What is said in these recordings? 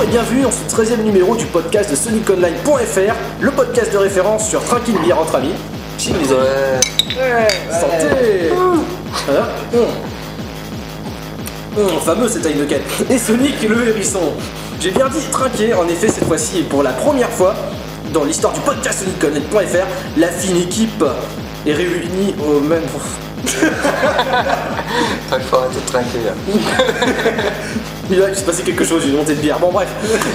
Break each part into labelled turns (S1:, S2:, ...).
S1: Bonjour et bienvenue dans ce 13e numéro du podcast de SonicOnline.fr, le podcast de référence sur tranquille bière entre amis. Chine les amis. Ouais, santé Voilà. Hum. Hum, fameux cet Heineken. Et Sonic le hérisson. J'ai bien dit trinquer, en effet cette fois-ci et pour la première fois dans l'histoire du podcast SonicOnline.fr, la fine équipe est réunie au même...
S2: Il faut arrêter de trinquer là.
S1: Il va se passer quelque chose, une montée de bière. Bon bref.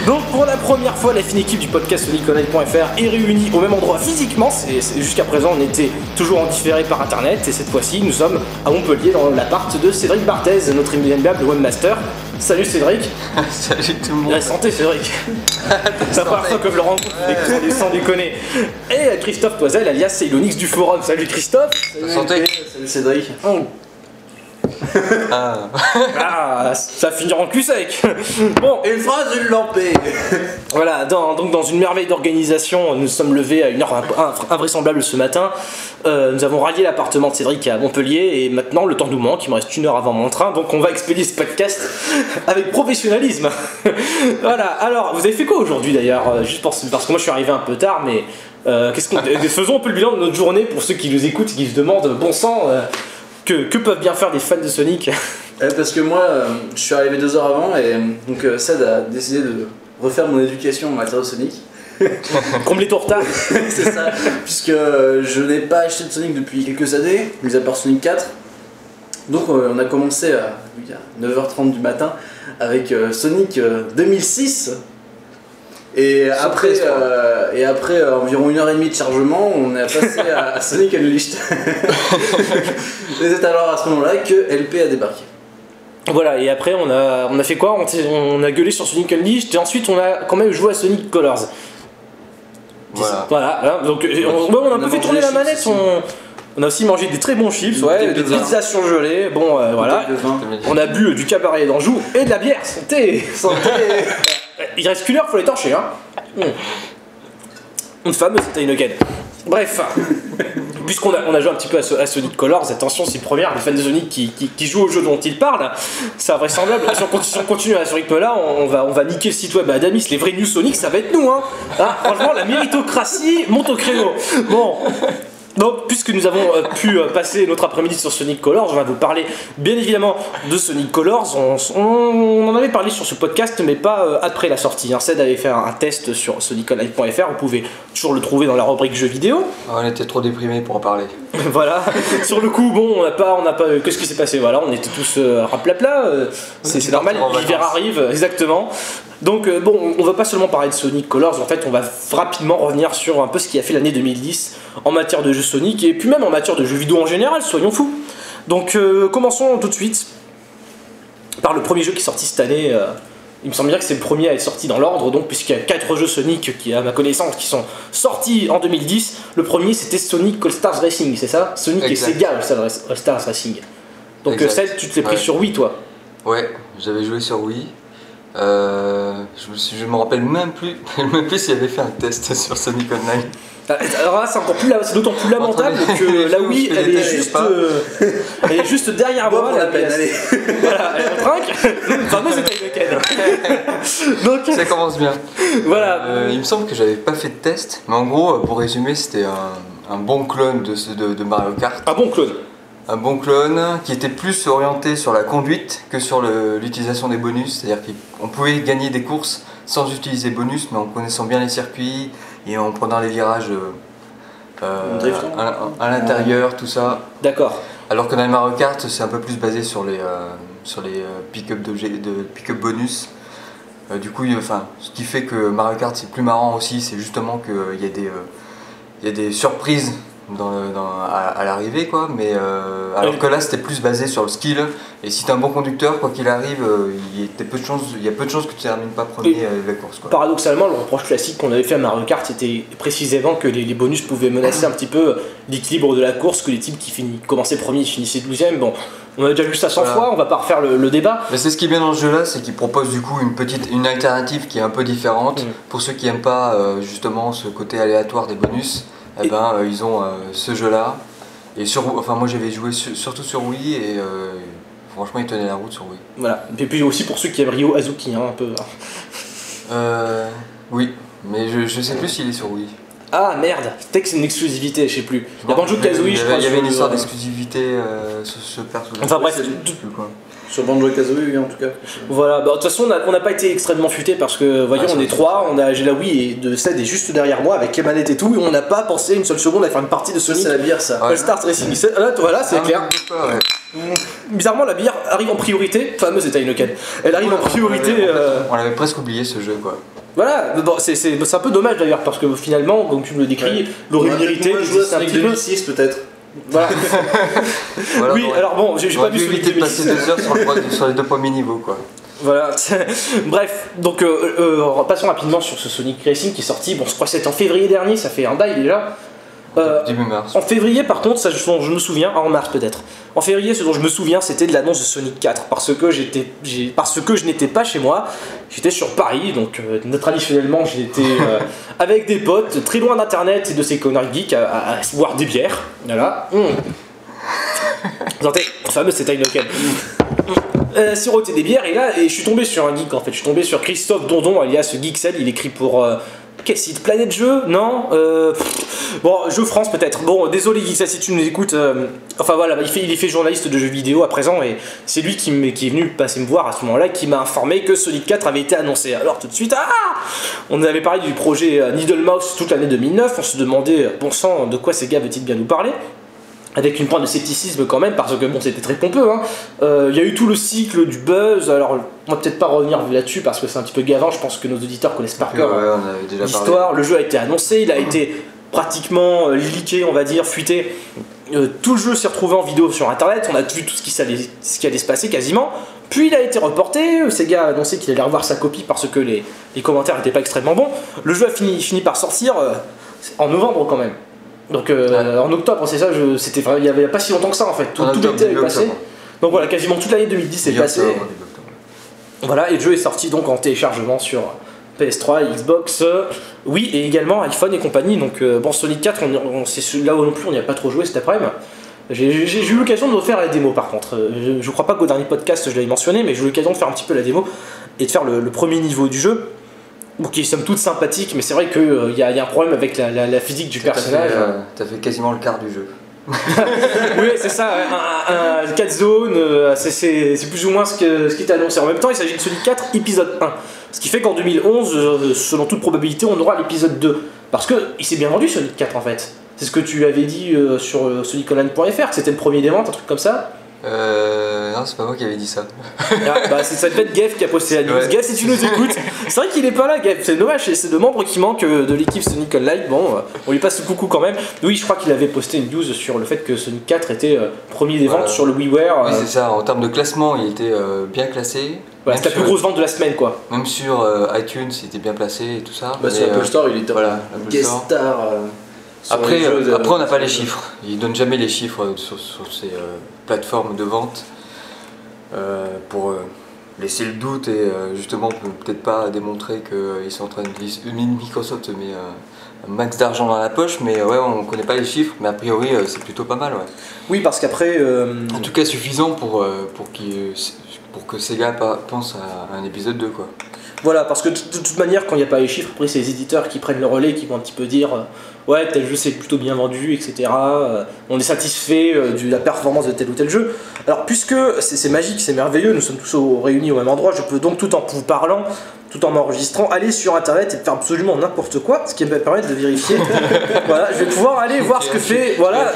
S1: Donc pour la première fois, la fine équipe du podcast SonicOnline.fr est réunie au même endroit physiquement. C'est- c'est- Jusqu'à présent, on était toujours en différé par internet et cette fois-ci, nous sommes à Montpellier dans l'appart de Cédric Barthez, notre inimitable webmaster. Salut Cédric.
S2: Salut tout le monde.
S1: La santé Cédric. C'est la première fois que je le rencontre, et sans déconner. Et Christophe Toisel, alias Ceylonix du forum. Salut Christophe.
S2: Santé.
S3: Salut Cédric.
S1: Oh.
S2: Ah.
S1: Ah, ça finira en cul sec. Bon,
S3: Une phrase, une lampée.
S1: Voilà, dans, donc dans une merveille d'organisation, nous sommes levés à une heure inv- invraisemblable ce matin. Euh, nous avons rallié l'appartement de Cédric à Montpellier et maintenant le temps nous manque, il me reste une heure avant mon train, donc on va expédier ce podcast avec professionnalisme. voilà, alors vous avez fait quoi aujourd'hui d'ailleurs euh, Juste pour- parce que moi je suis arrivé un peu tard, mais euh, qu'est-ce qu'on, faisons un peu le bilan de notre journée pour ceux qui nous écoutent et qui se demandent, bon sang, euh, que, que peuvent bien faire des fans de Sonic
S3: Euh, parce que moi, euh, je suis arrivé deux heures avant et euh, donc Ced a décidé de refaire mon éducation en matière de Sonic.
S1: Combler ton retard
S3: C'est ça. Puisque je n'ai pas acheté de Sonic depuis quelques années, mis à part Sonic 4. Donc on a commencé à, oui, à 9h30 du matin avec Sonic euh, 2006. Et après,
S2: Surprise, quoi.
S3: euh, et après euh, environ une heure et demie de chargement, on est passé à, à Sonic Unleashed. et c'est alors à ce moment-là que LP a débarqué.
S1: Voilà, et après on a, on a fait quoi? On, a gueulé sur Sonic Unleashed et ensuite on a quand même joué à Sonic Colors.
S2: Voilà.
S1: Voilà, hein, donc euh, on, a un peu fait tourner
S3: des
S1: la
S3: chips
S1: manette, on, on a aussi mangé des très bons chips, ouais, des
S3: de vin.
S1: pizzas surgelées, bon euh, voilà. On a bu euh, du cabaret d'Anjou et de la bière, santé
S3: Santé
S1: Il reste qu'une heure, faut les torcher, hein. Une fameuse cette Heineken. Bref, puisqu'on a, on a joué un petit peu à, So- à Sonic Colors, attention, c'est une première, les fans de Sonic qui, qui, qui jouent au jeu dont ils parlent, c'est invraisemblable. Si on, continue, si on continue à ce rythme-là, on, on va, on va niquer le site web à Adamis, les vrais news Sonic, ça va être nous, hein Ah, Franchement, la méritocratie monte au créneau. Bon. Donc, puisque nous avons euh, pu euh, passer notre après-midi sur Sonic Colors, on va vous parler bien évidemment de Sonic Colors. On, on- on en avait parlé sur ce podcast, mais pas euh, après la sortie. Hein. Ced avait fait un, un test sur soniconline.fr, vous pouvez toujours le trouver dans la rubrique jeux vidéo.
S2: On était trop déprimés pour en parler.
S1: voilà. sur le coup, bon, on n'a pas, on n'a pas. Qu'est-ce qui s'est passé? Voilà, on était tous raplapla. c'est normal, l'hiver arrive, exactement. Donc euh, bon, on va pas seulement parler de Sonic Colors, en fait, on va rapidement revenir sur un peu ce qui a fait l'année 2010 en matière de jeux Sonic et puis même en matière de jeux vidéo en général, soyons fous. Donc euh, commençons tout de suite par le premier jeu qui est sorti cette année. euh, il me semble bien que c'est le premier à être sorti dans l'ordre, donc puisqu'il y a quatre jeux Sonic qui, à ma connaissance, qui sont sortis en 2010. Le premier c'était Sonic All Stars Racing, c'est ça? Sonic
S2: Exact.
S1: et Sega All Stars Racing. Donc
S2: Exact.
S1: Tu te l'es pris
S2: Ouais.
S1: sur Wii toi?
S2: Ouais, j'avais joué sur Wii. Euh, je, me suis- je me rappelle même plus, même plus s'il avait fait un test sur Sonic Online.
S1: Alors là, c'est encore plus, c'est d'autant plus lamentable
S2: les-
S1: que la Wii, elle est juste, euh, elle est juste derrière moi.
S3: pour la peine, allez
S1: Voilà, elle est en trinque. Fameuse Heineken. Donc
S2: Ça commence bien.
S1: voilà.
S2: Euh, il me semble que j'avais pas fait de test, mais en gros, pour résumer, c'était un, un bon clone de, de, de Mario Kart.
S1: Un bon clone.
S2: Un bon clone qui était plus orienté sur la conduite que sur l'utilisation des bonus. C'est-à-dire qu'on pouvait gagner des courses sans utiliser bonus, mais en connaissant bien les circuits et en prenant les virages euh, euh, à, à l'intérieur, tout ça.
S1: D'accord.
S2: Alors que dans les Mario Kart, c'est un peu plus basé sur les, euh, sur les pick-up d'objets- de pick-up bonus. Euh, du coup, il- enfin, ce qui fait que Mario Kart c'est plus marrant aussi, c'est justement qu'il y, a des, euh, il y a des surprises dans le- dans- à, à l'arrivée, quoi. Mais euh, alors que là, c'était plus basé sur le skill. Et si t'es un bon conducteur, quoi qu'il arrive, euh, il y, a peu de chances, il y a peu de chances que tu termines pas premier euh, la course, quoi.
S1: Paradoxalement, le reproche classique qu'on avait fait à Mario Kart, c'était précisément que les, les bonus pouvaient menacer un petit peu l'équilibre de la course, que les types qui fini- commençaient premier finissaient 12ème. Bon, on a déjà vu ça 100
S2: Voilà.
S1: fois, on va pas refaire le, le débat.
S2: Mais c'est ce qui est bien dans ce jeu-là, c'est qu'il propose du coup une petite, une alternative qui est un peu différente
S1: Mm.
S2: pour ceux qui aiment pas euh, justement ce côté aléatoire des bonus. Eh
S1: Et-
S2: ben, euh, ils ont euh, ce jeu-là. Et sur, enfin moi j'avais joué su- surtout sur Wii et euh, franchement il tenait la route sur Wii.
S1: Voilà. Et puis aussi pour ceux qui aiment Ryo Azuki, hein, un peu.
S2: Euh, oui, mais je, je sais plus s'il est sur Wii.
S1: Ah merde, peut-être que c'est une exclusivité, je sais plus. Il y a Banjo Kazooie,
S2: Il y
S1: je
S2: avait-
S1: crois.
S2: Il y avait
S1: sur
S2: une histoire d'exclusivité euh, sur ce perso-là.
S1: Enfin bref,
S3: c'est-
S2: Je sais plus quoi.
S3: Sur Banjo Kazooie, oui, en tout cas.
S1: Voilà, bah, de toute façon, on a- n'a pas été extrêmement futé parce que, voyons,
S2: Ah,
S1: on est trois, on a, j'ai la Wii et de Ced est juste derrière moi avec les manettes et tout, et on n'a pas pensé une seule seconde à faire une partie de Sonic
S3: c'est la bière, ça.
S2: Ouais.
S1: All Stars Racing. C'est- Là, voilà, c'est
S2: Ah,
S1: clair.
S2: pas, ouais.
S1: Bizarrement, la bière arrive en priorité, fameuse est Heineken. Elle arrive en priorité.
S2: On l'avait-
S1: euh,
S2: On l'avait presque oublié ce jeu quoi.
S1: Voilà, bon, c'est c'est- c'est un peu dommage d'ailleurs parce que finalement, comme tu me le décris,
S3: Ouais.
S1: l'aurait
S3: On moins joué à Sonic
S1: petit peu.
S3: 2006, peut-être.
S1: Voilà.
S2: Voilà,
S1: oui, alors bon, j'ai pas
S2: pu éviter de passer
S1: 2006.
S2: deux heures sur, le pro- sur les deux premiers niveaux quoi.
S1: Voilà. Bref, donc euh, euh, passons rapidement sur ce Sonic Racing qui est sorti. Bon, je crois que c'était en février dernier, ça fait un bail déjà. Euh,
S2: Début mars.
S1: en février, par contre, ça, je, je me souviens, en mars peut-être. En février, ce dont je me souviens, c'était de l'annonce de Sonic 4, parce que j'étais, parce que je n'étais pas chez moi, j'étais sur Paris, donc euh, traditionnellement, j'étais euh, avec des potes, très loin d'internet et de ces connards geeks, à, à- à boire des bières. Voilà. Mmh. Vous entendez fameux, c'était Heineken. Euh, siroter des bières, et là, et je suis tombé sur un geek en fait. Je suis tombé sur Christophe Dondon, alias Geeksel. Il écrit pour. euh, quel site Planète Jeu Non euh, Bon, Jeux France peut-être. Bon, désolé Geeksel si tu nous écoutes. euh, enfin voilà, il, est fait journaliste de jeux vidéo à présent, et c'est lui qui, est venu passer me voir à ce moment-là, qui m'a informé que Sonic 4 avait été annoncé. Alors tout de suite, ah On avait parlé du projet euh, Needle Mouse toute l'année 2009. On se demandait, bon sang, de quoi ces gars veut-il bien nous parler? Avec une pointe de scepticisme quand même, parce que bon, c'était très pompeux. hein. Euh, Il y a eu tout le cycle du buzz, alors on va peut-être pas revenir là-dessus parce que c'est un petit peu gavant, je pense que nos auditeurs connaissent par cœur l'histoire. Le jeu a été annoncé, il a été pratiquement euh, leaké, on va dire, fuité. Euh, tout le jeu s'est retrouvé en vidéo sur internet, on a vu tout ce qui, allait, ce qui allait se passer quasiment. Puis il a été reporté, Sega a annoncé qu'il allait revoir sa copie parce que les, les commentaires n'étaient pas extrêmement bons. Le jeu a fini, fini par sortir euh, en novembre quand même. Donc euh, en octobre, c'est ça, je- c'était vrai, il y avait pas si longtemps que ça en fait. Tout, tout l'été est
S2: début
S1: passé. Donc voilà, quasiment toute l'année 2010 est passée. Voilà, et le jeu est sorti donc en téléchargement sur PS3, Xbox, euh, oui, et également iPhone et compagnie. Donc euh, bon, Sonic 4, on, on- c'est là où non plus on n'y a pas trop joué cet après-midi. J'ai eu l'occasion de refaire la démo par contre. Euh, Je, je crois pas qu'au dernier podcast je l'avais mentionné, mais j'ai eu l'occasion de faire un petit peu la démo et de faire le, le premier niveau du jeu. Bon, qui est somme toute sympathique, mais c'est vrai qu'il y, a- y a un problème avec la, la- la physique du personnage.
S2: fait, euh, T'as fait quasiment le quart du jeu.
S1: Oui, c'est ça, un, un 4 zones, euh, c'est- plus ou moins ce, que, ce qui était annoncé. En même temps, il s'agit de Sonic 4 épisode 1. Ce qui fait qu'en 2011, euh, selon toute probabilité, on aura l'épisode 2. Parce que il s'est bien vendu Sonic 4 en fait. C'est ce que tu avais dit euh, sur euh, soniconline.fr, que c'était le premier des ventes, un truc comme ça.
S2: Euh, non, c'est pas moi qui avais dit ça.
S1: Ah, bah, c'est ça devait être Geff qui a posté la news.
S2: Ouais.
S1: Geff, si tu nous écoutes, c'est vrai qu'il est pas là, Geff. C'est dommage, c'est- c'est le membre qui manque euh, de l'équipe Sonic Online. Bon, euh, on lui passe le coucou quand même. Oui, je crois qu'il avait posté une news sur le fait que Sonic 4 était euh, premier des ventes
S2: Voilà.
S1: sur le WiiWare.
S2: Oui, c'est ça. En termes de classement, il était bien classé.
S1: Voilà, c'était la plus grosse vente de la semaine, quoi.
S2: Même sur iTunes, il était bien placé et tout ça.
S3: Bah, sur Apple Store, il était
S2: voilà,
S3: guest star.
S2: Après,
S3: jeux
S2: euh, après, on n'a pas les chiffres. Ils donnent jamais les chiffres euh, sur, sur ces euh, plateformes de vente euh, pour euh, laisser le doute et euh, justement peut- peut-être pas démontrer qu'ils sont en train de Microsoft met euh, un max d'argent dans la poche, mais ouais, on connaît pas les chiffres, mais a priori euh, c'est plutôt pas mal, ouais.
S1: Oui, parce qu'après. euh,
S2: En tout cas, suffisant pour euh, pour qu'il pour que Sega pense à un épisode 2 quoi.
S1: Voilà, parce que de toute manière, quand il n'y a pas les chiffres, après, c'est les éditeurs qui prennent le relais, qui vont un petit peu dire euh, Ouais, tel jeu s'est plutôt bien vendu, etc. Euh, on est satisfait euh, de la performance de tel ou tel jeu. Alors, puisque c'est magique, c'est merveilleux, nous sommes tous au- réunis au même endroit, je peux donc, tout en vous parlant, tout en m'enregistrant, aller sur internet et faire absolument n'importe quoi, ce qui va me permettre de vérifier. voilà, je vais pouvoir aller voir ce que fait. Voilà,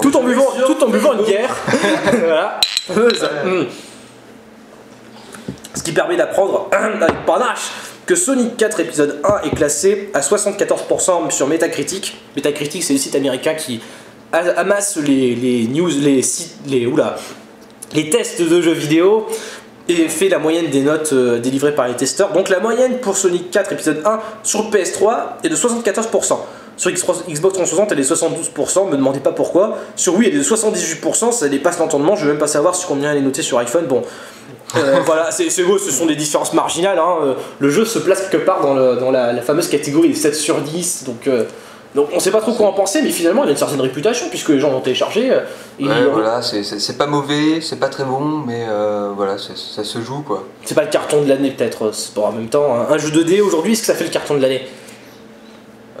S1: tout en buvant, tout en buvant une bière. voilà. Ce qui permet d'apprendre avec panache que Sonic 4 épisode 1 est classé à 74% sur Metacritic. Metacritic, c'est le site américain qui amasse les, les news, les sites, les oula, les tests de jeux vidéo et fait la moyenne des notes euh, délivrées par les testeurs. Donc la moyenne pour Sonic 4 épisode 1 sur PS3 est de 74%. Sur Xbox Xbox 360, elle est 72%, me demandez pas pourquoi. Sur Wii, elle est de 78%, ça dépasse l'entendement, je vais même pas savoir sur combien elle est notée sur iPhone. Bon, euh, voilà, c'est beau, ce sont des différences marginales. hein. Euh, Le jeu se place quelque part dans, le- dans la, la fameuse catégorie des 7 sur 10, donc, euh, Donc on sait pas trop quoi en penser, mais finalement il a une certaine réputation puisque les gens l'ont téléchargé. euh, et
S2: Ouais,
S1: il-
S2: voilà, c'est- pas mauvais, c'est pas très bon, mais euh, voilà, ça se joue quoi.
S1: C'est pas le carton de l'année peut-être. C'est pas en même temps un, un jeu 2D aujourd'hui, est-ce que ça fait le carton de l'année?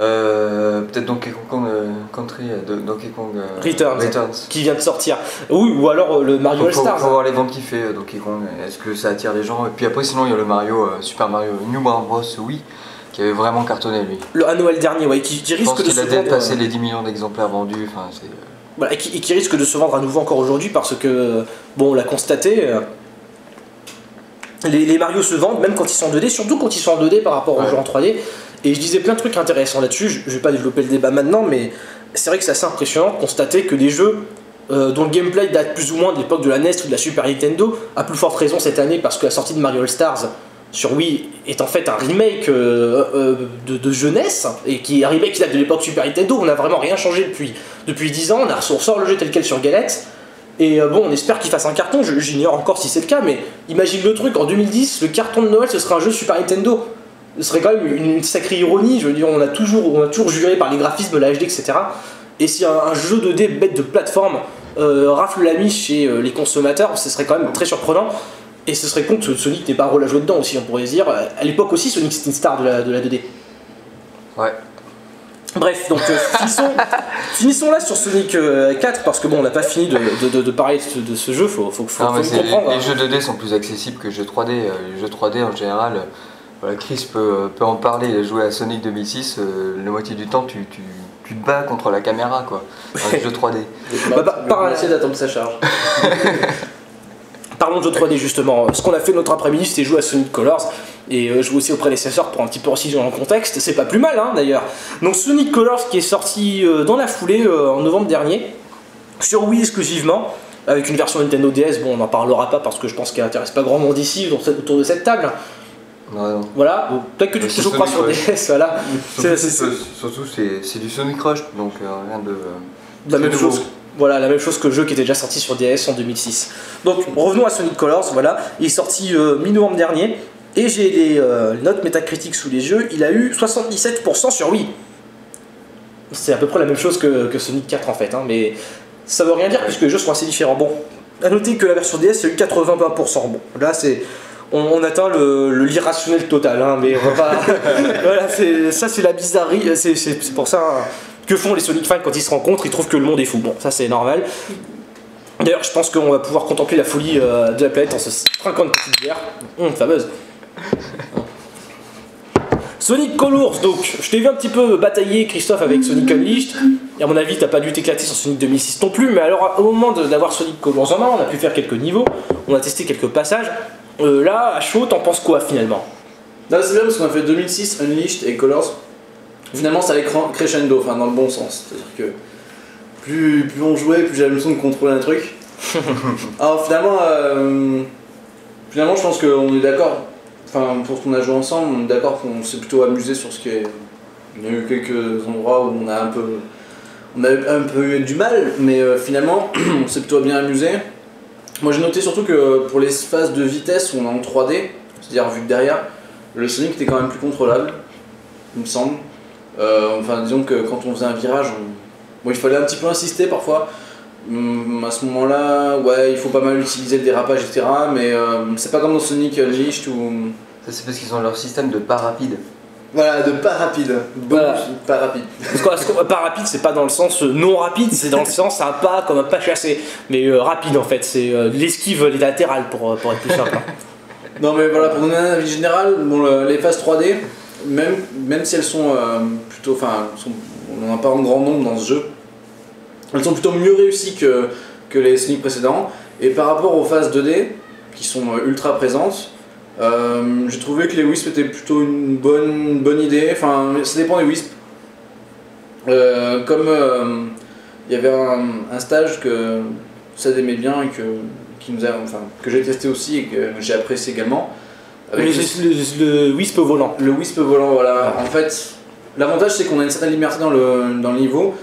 S2: Euh, Peut-être Donkey Kong euh, Country, euh, de- Donkey Kong
S1: Returns. qui vient de sortir Oui, ou alors le Mario All Stars.
S2: faut voir les ventes qu'il fait Donkey Kong, est-ce que ça attire les gens? Et puis après sinon il y a le Mario, Super Mario New Mario Bros. oui, qui avait vraiment cartonné lui.
S1: Le à Noël dernier, ouais, qui, qui
S2: Je pense
S1: risque de
S2: qu'il
S1: se
S2: a
S1: vendre.
S2: dépassé
S1: euh,
S2: les 10 millions d'exemplaires vendus, enfin c'est...
S1: Voilà, et qui, et qui risque de se vendre à nouveau encore aujourd'hui parce que, bon, on l'a constaté, les, les Mario se vendent même quand ils sont en 2D, surtout quand ils sont en 2D par rapport aux
S2: Ouais.
S1: jeux en 3D. Et je disais plein de trucs intéressants là-dessus, je, je vais pas développer le débat maintenant, mais c'est vrai que c'est assez impressionnant de constater que des jeux euh, dont le gameplay date plus ou moins de l'époque de la NES ou de la Super Nintendo, à plus forte raison cette année parce que la sortie de Mario Stars sur Wii est en fait un remake euh, euh, de, jeunesse et qui est un remake qui date de l'époque Super Nintendo. On n'a vraiment rien changé depuis, depuis 10 ans. On, a, on le jeu tel quel sur galette. Et bon, on espère qu'il fasse un carton. J'ignore encore si c'est le cas, mais imagine le truc en 2010, le carton de Noël ce serait un jeu Super Nintendo. Ce serait quand même une, une sacrée ironie. Je veux dire, on a toujours, on a toujours juré par les graphismes, la HD, etc. Et si un, un jeu 2D bête de plateforme euh, rafle la mise chez euh, les consommateurs, ce serait quand même très surprenent. Et ce serait con que Sonic n'ait pas un rôle à jouer dedans aussi, on pourrait se dire. À l'époque aussi, Sonic c'était une star de la, de la 2D.
S2: Ouais.
S1: Bref, donc euh, finissons, finissons là sur Sonic euh, 4 parce que bon, on n'a pas fini de, de- parler de ce, de ce jeu, faut, faut, faut,
S2: Non,
S1: faut
S2: mais
S1: le
S2: c'est-
S1: comprendre.
S2: les,
S1: hein.
S2: les jeux 2D sont plus accessibles que les jeux 3D. euh, Les jeux 3D en général, euh, voilà, Chris peut, peut en parler. Il a joué à Sonic 2006, euh, la moitié du temps tu, tu, tu te bats contre la caméra quoi. Dans les jeux 3D.
S1: Bah, bah, par-
S3: d'attendre que ça charge.
S1: Parlons de jeux 3D justement. Ce qu'on a fait notre après-midi, c'était jouer à Sonic Colors et euh, jouer aussi au prédécesseur pour un petit peu resituer dans le contexte. C'est pas plus mal hein, d'ailleurs. Donc Sonic Colors qui est sorti euh, dans la foulée euh, en novembre dernier sur Wii exclusivement. Avec une version Nintendo DS, bon on n'en parlera pas parce que je pense qu'elle intéresse pas grand monde ici autour de cette- autour de cette table.
S2: Non.
S1: Voilà, Bon, peut-être que tu te
S2: c'est
S1: joueras sur. DS, voilà. C'est-
S2: Surtout,
S1: c'est-
S2: c'est- surtout, c'est c'est du Sonic Rush, donc euh, rien de.
S1: La
S2: très
S1: même chose. Voilà, la même chose que le jeu qui était déjà sorti sur DS en 2006. Donc revenons à Sonic Colors, voilà, il est sorti euh, mi-novembre dernier, et j'ai les euh, notes métacritiques sous les yeux, il a eu 77% sur Wii. C'est à peu près la même chose que, que Sonic 4 en fait, hein, mais ça veut rien dire puisque les jeux sont assez différents. Bon, à noter que la version DS a eu 80%. Bon, là c'est. On, on atteint le, le l'irrationnel total, hein, mais on va pas. voilà, c'est- ça c'est la bizarrerie, c'est, c'est- c'est pour ça. hein, que font les Sonic fans quand ils se rencontrent Ils trouvent que le monde est fou. Bon, ça c'est normal. D'ailleurs, je pense qu'on va pouvoir contempler la folie euh, de la planète en se trinquant une petite bière. Hum, fameuse. Sonic Colors, donc, je t'ai vu un petit peu batailler, Christophe, avec Sonic Unleashed. Et à mon avis, t'as pas dû t'éclater sur Sonic 2006 non plus, mais alors, au moment de- d'avoir Sonic Colors en main, on a pu faire quelques niveaux, on a testé quelques passages. Euh, là, à chaud, t'en penses quoi finalement?
S3: Non, c'est bien parce qu'on a fait 2006, Unleashed et Colors. Finalement, ça allait cre- crescendo, enfin dans le bon sens. C'est-à-dire que plus, plus on jouait, plus j'avais l'impression de contrôler un truc. Alors finalement, euh, finalement, je pense qu'on est d'accord. Enfin, pour ce qu'on a joué ensemble, on est d'accord qu'on s'est plutôt amusé sur ce qui est. Il y a eu quelques endroits où on a un peu, on a eu un peu eu du mal, mais euh, finalement, on s'est plutôt bien amusé. Moi, j'ai noté surtout que pour les phases de vitesse où on est en 3D, c'est-à-dire vu de derrière, le Sonic était quand même plus contrôlable, il me semble. Euh, enfin, disons que quand on faisait un virage, on- bon, il fallait un petit peu insister parfois. Hum, à ce moment-là, ouais, il faut pas mal utiliser le dérapage, etc. Mais euh, c'est pas comme dans Sonic Unleashed où.
S2: Ça, c'est parce qu'ils ont leur système de pas rapide.
S3: Voilà, de pas rapide.
S1: Voilà.
S3: Pas rapide.
S1: Parce que, pas rapide, c'est pas dans le sens euh, non rapide, c'est dans le sens un pas comme un pas chassé. Mais euh, rapide en fait, c'est euh, l'esquive latérale pour, euh, pour être plus simple. hein.
S3: Non mais voilà, pour donner un avis général, bon, le- les phases 3D, même, même si elles sont euh, plutôt... Enfin, on n'en a pas en grand nombre dans ce jeu, elles sont plutôt mieux réussies que, que les Sonic précédents. Et par rapport aux phases 2D, qui sont ultra présentes, euh, j'ai trouvé que les Wisp étaient plutôt une bonne, une bonne idée. Enfin, ça dépend des Wisp. Euh, comme euh, il y avait un, un stage que ça aimait bien et que, qui nous a, enfin, que j'ai testé aussi et que j'ai apprécié également. Avec
S1: Le,
S3: le-
S1: le- le Wisp volant.
S3: le Wisp volant, voilà. En fait, l'avantage c'est qu'on a une certaine liberté dans le, dans le niveau,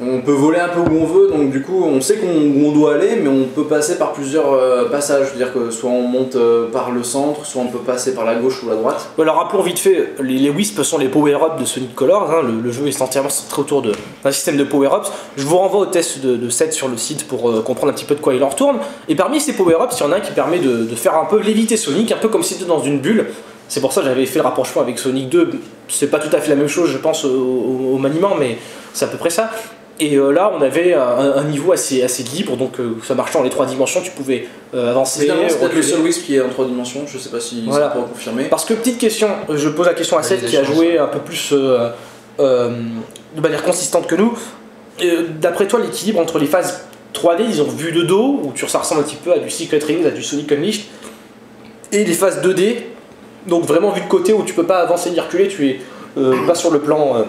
S3: On peut voler un peu où on veut, donc du coup on sait qu'on- on doit aller, mais on peut passer par plusieurs euh, passages. C'est-à-dire que soit on monte euh, par le centre, soit on peut passer par la gauche ou la droite.
S1: Alors rappelons vite fait, les, les Wisps sont les power-ups de Sonic Colors, hein, le, jeu est entièrement centré autour d'un système de power-ups. Je vous renvoie au test de, de 7 sur le site pour euh, comprendre un petit peu de quoi il en retourne. Et parmi ces power-ups, il y en a un qui permet de, faire un peu léviter Sonic, un peu comme si c'était dans une bulle. C'est pour ça que j'avais fait le rapprochement avec Sonic 2. C'est pas tout à fait la même chose, je pense, au maniement, mais c'est à peu près ça. Et euh, là, on avait un, un niveau assez, assez libre, donc euh, ça marchait dans les trois dimensions, tu pouvais euh, avancer.
S3: C'est peut-être le seul Wisp qui est en trois dimensions, je sais pas si
S1: Voilà.
S3: ça pourra confirmer.
S1: Parce que petite question, je pose la question à Seth qui a joué un peu plus euh, euh, de manière consistante que nous. Euh, D'après toi, l'équilibre entre les phases 3D, disons vue de dos, où tu ça ressemble un petit peu à du Secret Rings, à du Sonic Unleashed, et les phases 2D, donc vraiment vue de côté où tu peux pas avancer ni reculer, tu es euh, pas sur le plan euh,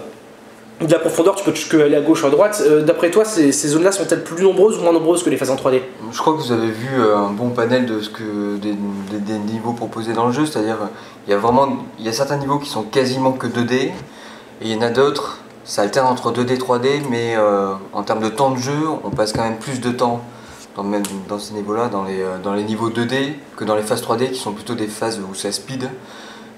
S1: de la profondeur, tu peux aller à gauche ou à droite. Euh, D'après toi, ces, zones-là sont-elles plus nombreuses ou moins nombreuses que les phases en 3D
S2: Je crois que vous avez vu euh, un bon panel de ce que des, niveaux proposés dans le jeu, c'est-à-dire euh, il y a vraiment il y a certains niveaux qui sont quasiment que 2D et il y en a d'autres ça alterne entre 2D et 3D mais en termes de temps de jeu on passe quand même plus de temps dans, ces niveaux-là, dans les niveaux 2D que dans les phases 3D qui sont plutôt des phases où ça speed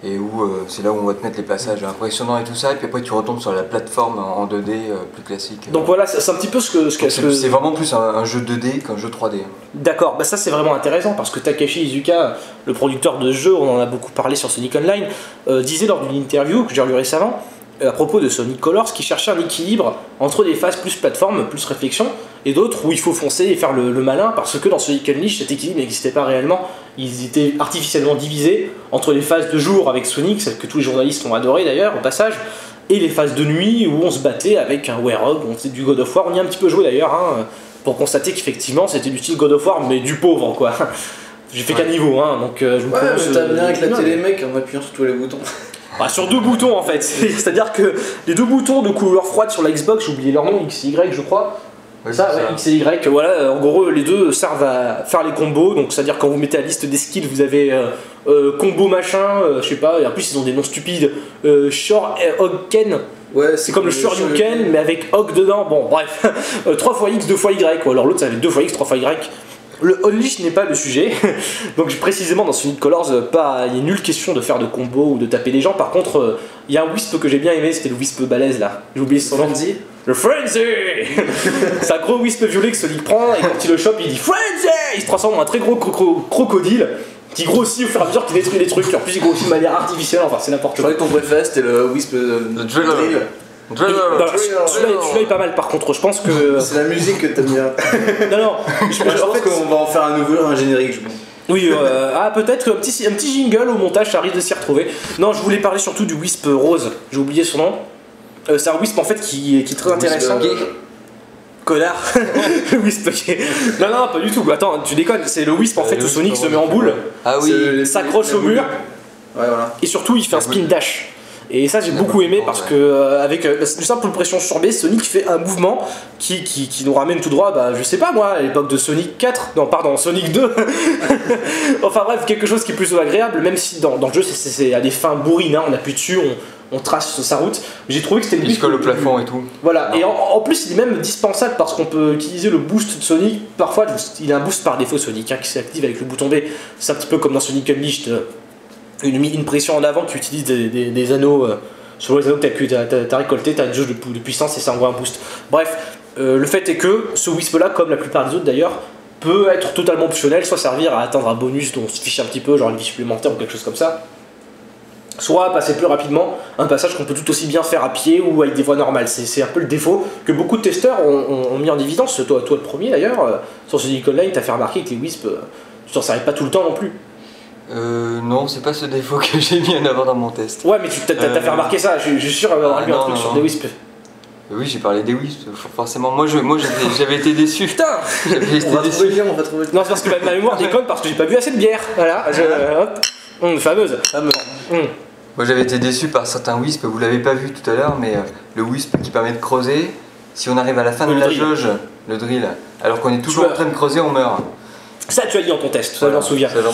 S2: et où euh, c'est là où on va te mettre les passages impressionnants et tout ça et puis après tu retombes sur la plateforme en en 2D euh, plus classique.
S1: Donc voilà, c'est c'est un petit peu ce que... Ce que,
S2: Donc
S1: ce
S2: c'est
S1: que-
S2: c'est vraiment plus un, un jeu 2D qu'un jeu 3D.
S1: D'accord, bah ça c'est vraiment intéressant parce que Takeshi Izuka, le producteur de jeux, on en a beaucoup parlé sur Sonic Online, euh, disait lors d'une interview que j'ai lu récemment à propos de Sonic Colors qu'il cherchait un équilibre entre des phases plus plateforme, plus réflexion, et d'autres où il faut foncer et faire le, le malin parce que dans Sonic Unleashed cet équilibre n'existait pas réellement. Ils étaient artificiellement divisés entre les phases de jour avec Sonic, celles que tous les journalistes ont adoré d'ailleurs au passage, et les phases de nuit où on se battait avec un Werehog, on faisait du God of War, on y a un petit peu joué d'ailleurs. hein, pour constater qu'effectivement c'était du style God of War mais du pauvre quoi. J'ai fait
S2: Ouais.
S1: qu'un niveau hein, donc euh, je me
S3: Ouais, t'as
S1: euh,
S3: bien éclaté les mecs en appuyant sur tous les boutons.
S1: bah, sur deux boutons en fait, c'est-à-dire que les deux boutons de couleur froide sur la Xbox, j'ai oublié leur nom, X et Y je crois, Ça, ouais, X et Y, voilà, euh, en gros les deux servent à faire les combos, donc c'est-à-dire quand vous mettez la liste des skills, vous avez euh, euh, combo machin, euh, je sais pas, et en plus ils ont des noms stupides, euh, Shore et Hog Ken,
S3: Ouais,
S1: c'est comme le Shoryuken mais avec Hog dedans, bon bref, 3 fois X, 2 fois Y, ou alors l'autre ça avait 2 fois X, 3 fois Y. Le Unleash n'est pas le sujet, donc précisément dans Sonic Colors, euh, pas, il y a nulle question de faire de combo ou de taper des gens. Par contre, euh, il y a un Wisp que j'ai bien aimé, c'était le Wisp balèze là. J'ai oublié son nom.
S3: Frenzy
S1: Le Frenzy C'est un gros Wisp violet que Sonic prend et quand il le chope, il dit Frenzy Il se transforme en un très gros croco- crocodile qui grossit au fur et à mesure qu'il détruit les trucs. En plus, il grossit de manière artificielle, enfin c'est n'importe
S3: Je
S1: quoi.
S3: croyais que ton préféré c'était le Wisp. Drill.
S1: Bah, celui-là est pas mal par contre, je pense que.
S3: C'est la musique que t'aimes bien.
S1: Non, non, je,
S3: Je
S1: je- en
S3: pense
S1: fait,
S3: qu'on va en faire un nouveau, un générique, je pense.
S1: Oui, euh, ah peut-être un petit, un petit jingle au montage, ça risque de s'y retrouver. Non, je voulais parler surtout du Wisp Rose, j'ai oublié son nom. Euh, c'est un Wisp en fait qui, qui est très intéressant.
S3: Wisp, euh,
S1: Connard Le Wisp gay. Non, non, pas du tout. Attends, tu déconnes, c'est le Wisp en
S2: Euh,
S1: fait
S2: le
S1: où Sonic se met en boule
S2: Ah oui.
S1: s'accroche au mur
S3: Ouais, voilà.
S1: et surtout il fait un spin dash. Et ça j'ai beaucoup
S2: boule,
S1: aimé parce que euh, avec euh, une simple pression sur B, Sonic fait un mouvement qui, qui, qui nous ramène tout droit, bah je sais pas moi, à l'époque de Sonic 4, non pardon, Sonic 2. enfin bref, quelque chose qui est plutôt agréable, même si dans, dans le jeu c'est- à des fins bourrines, hein, on appuie dessus, on, on trace sa route. J'ai trouvé que c'était le
S2: Il se
S1: Wisp
S2: colle au
S1: le
S2: plafond et tout.
S1: Voilà, et en, en plus il est même dispensable parce qu'on peut utiliser le boost de Sonic. Parfois il a un boost par défaut Sonic hein, qui s'active avec le bouton B. C'est un petit peu comme dans Sonic Unleashed, euh, une, pression en avant qui utilise des, anneaux. euh, sur les anneaux que tu as, récolté, tu as une jauge de, pu- de puissance et ça envoie un boost. Bref, euh, le fait est que ce Wisp là, comme la plupart des autres d'ailleurs, peut être totalement optionnel, soit servir à atteindre un bonus dont on se fiche un petit peu, genre une vie supplémentaire ou quelque chose comme ça soit passer plus rapidement un passage qu'on peut tout aussi bien faire à pied ou avec des voies normales. C'est un peu le défaut que beaucoup de testeurs ont, mis en évidence, toi, toi le premier d'ailleurs, euh, sur Sonic Online, t'as fait remarquer que les Wisp, euh, tu t'en servais pas tout le temps non plus.
S2: Euh, non, c'est pas ce défaut que j'ai mis en avant dans mon test.
S1: Ouais, mais tu t'as t'as
S2: Euh,
S1: fait remarquer ça, je je suis sûr avoir
S2: ah,
S1: lu un
S2: non,
S1: truc
S2: non,
S1: sur
S2: non.
S1: des Wisp.
S2: Euh, Oui, j'ai parlé des Wisp, forcément. Moi, je, moi j'avais été déçu.
S1: Putain
S2: J'avais été
S3: On va
S2: déçu.
S3: trouver le lien, on va trouver le
S1: Non, c'est parce que ma, ma mémoire déconne parce que j'ai pas bu assez de bière. Voilà, je, hop. Hum, fameuse.
S3: fameux.
S1: Hum.
S2: Moi, j'avais été déçu par certains Wisp. Vous l'avez pas vu tout à l'heure, mais euh, le Wisp qui permet de creuser. Si on arrive à la fin
S1: Oui,
S2: de la
S1: drill.
S2: jauge, le drill, alors qu'on est toujours en train de creuser, on meurt.
S1: Ça, tu as dit dans ton test, ça, je m'en souviens.
S2: Ça, j'en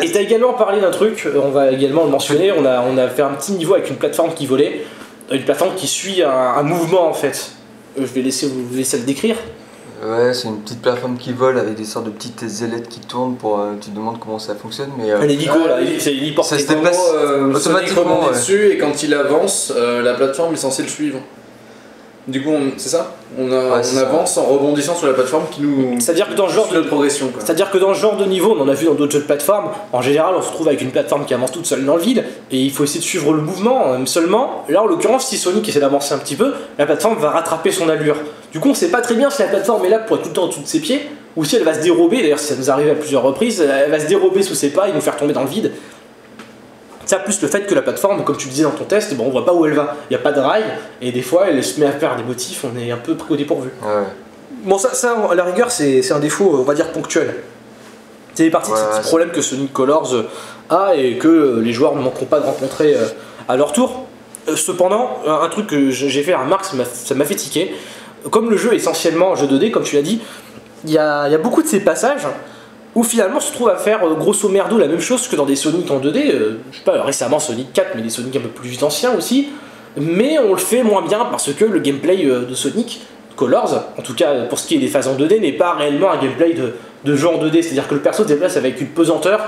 S1: et
S2: test.
S1: t'as également parlé d'un truc, euh, on va également le mentionner, on a, on a fait un petit niveau avec une plateforme qui volait, une plateforme qui suit un, un mouvement en fait. je vais laisser vous laisser le décrire.
S2: Ouais, c'est une petite plateforme qui vole avec des sortes de petites ailettes qui tournent pour. euh, tu te demandes comment ça fonctionne, mais. euh,
S1: Un hélico,
S3: Ah,
S1: là, c'est.
S2: Ça se
S3: En
S2: déplace
S3: euh,
S2: automatiquement, ouais.
S3: dessus et quand il avance, euh, la plateforme est censée le suivre. Du coup, on- c'est ça On, a-
S2: Ouais, c'est
S3: on
S2: ça.
S3: avance en rebondissant sur la plateforme qui nous.
S1: C'est-à-dire que dans ce genre de
S3: progression.
S1: C'est-à-dire que dans ce genre de niveau, on en a vu dans d'autres jeux de plateforme, en général on se trouve avec une plateforme qui avance toute seule dans le vide, et il faut essayer de suivre le mouvement euh, seulement. Là en l'occurrence, si Sonic essaie d'avancer un petit peu, la plateforme va rattraper son allure. Du coup on sait pas très bien si la plateforme est là pour être tout le temps en dessous de ses pieds, ou si elle va se dérober, d'ailleurs si ça nous arrive à plusieurs reprises, elle va se dérober sous ses pas et nous faire tomber dans le vide. Ça plus le fait que la plateforme, comme tu le disais dans ton test, bon, on voit pas où elle va. Il n'y a pas de rail, et des fois elle se met à faire des motifs, on est un peu pris au dépourvu.
S2: ouais.
S1: Bon, ça, ça à la rigueur, c'est un défaut, on va dire, ponctuel. C'est partie de
S2: Ouais,
S1: ces petits
S2: c'est-
S1: problèmes que Sonic Colors a et que euh, les joueurs ne manqueront pas de rencontrer euh, à leur tour. Euh, Cependant, un truc que j'ai fait à remarque, ça m'a- fait tiquer. Comme le jeu est essentiellement un jeu 2D, comme tu l'as dit, il y a, il y a beaucoup de ces passages où finalement on se trouve à faire euh, grosso merdo la même chose que dans des Sonic en 2D. euh, je sais pas, récemment Sonic 4, mais des Sonic un peu plus anciens aussi. Mais on le fait moins bien parce que le gameplay euh, de Sonic Colors, en tout cas pour ce qui est des phases en 2D, n'est pas réellement un gameplay de, de jeu en 2D. C'est-à-dire que le perso se déplace avec une pesanteur,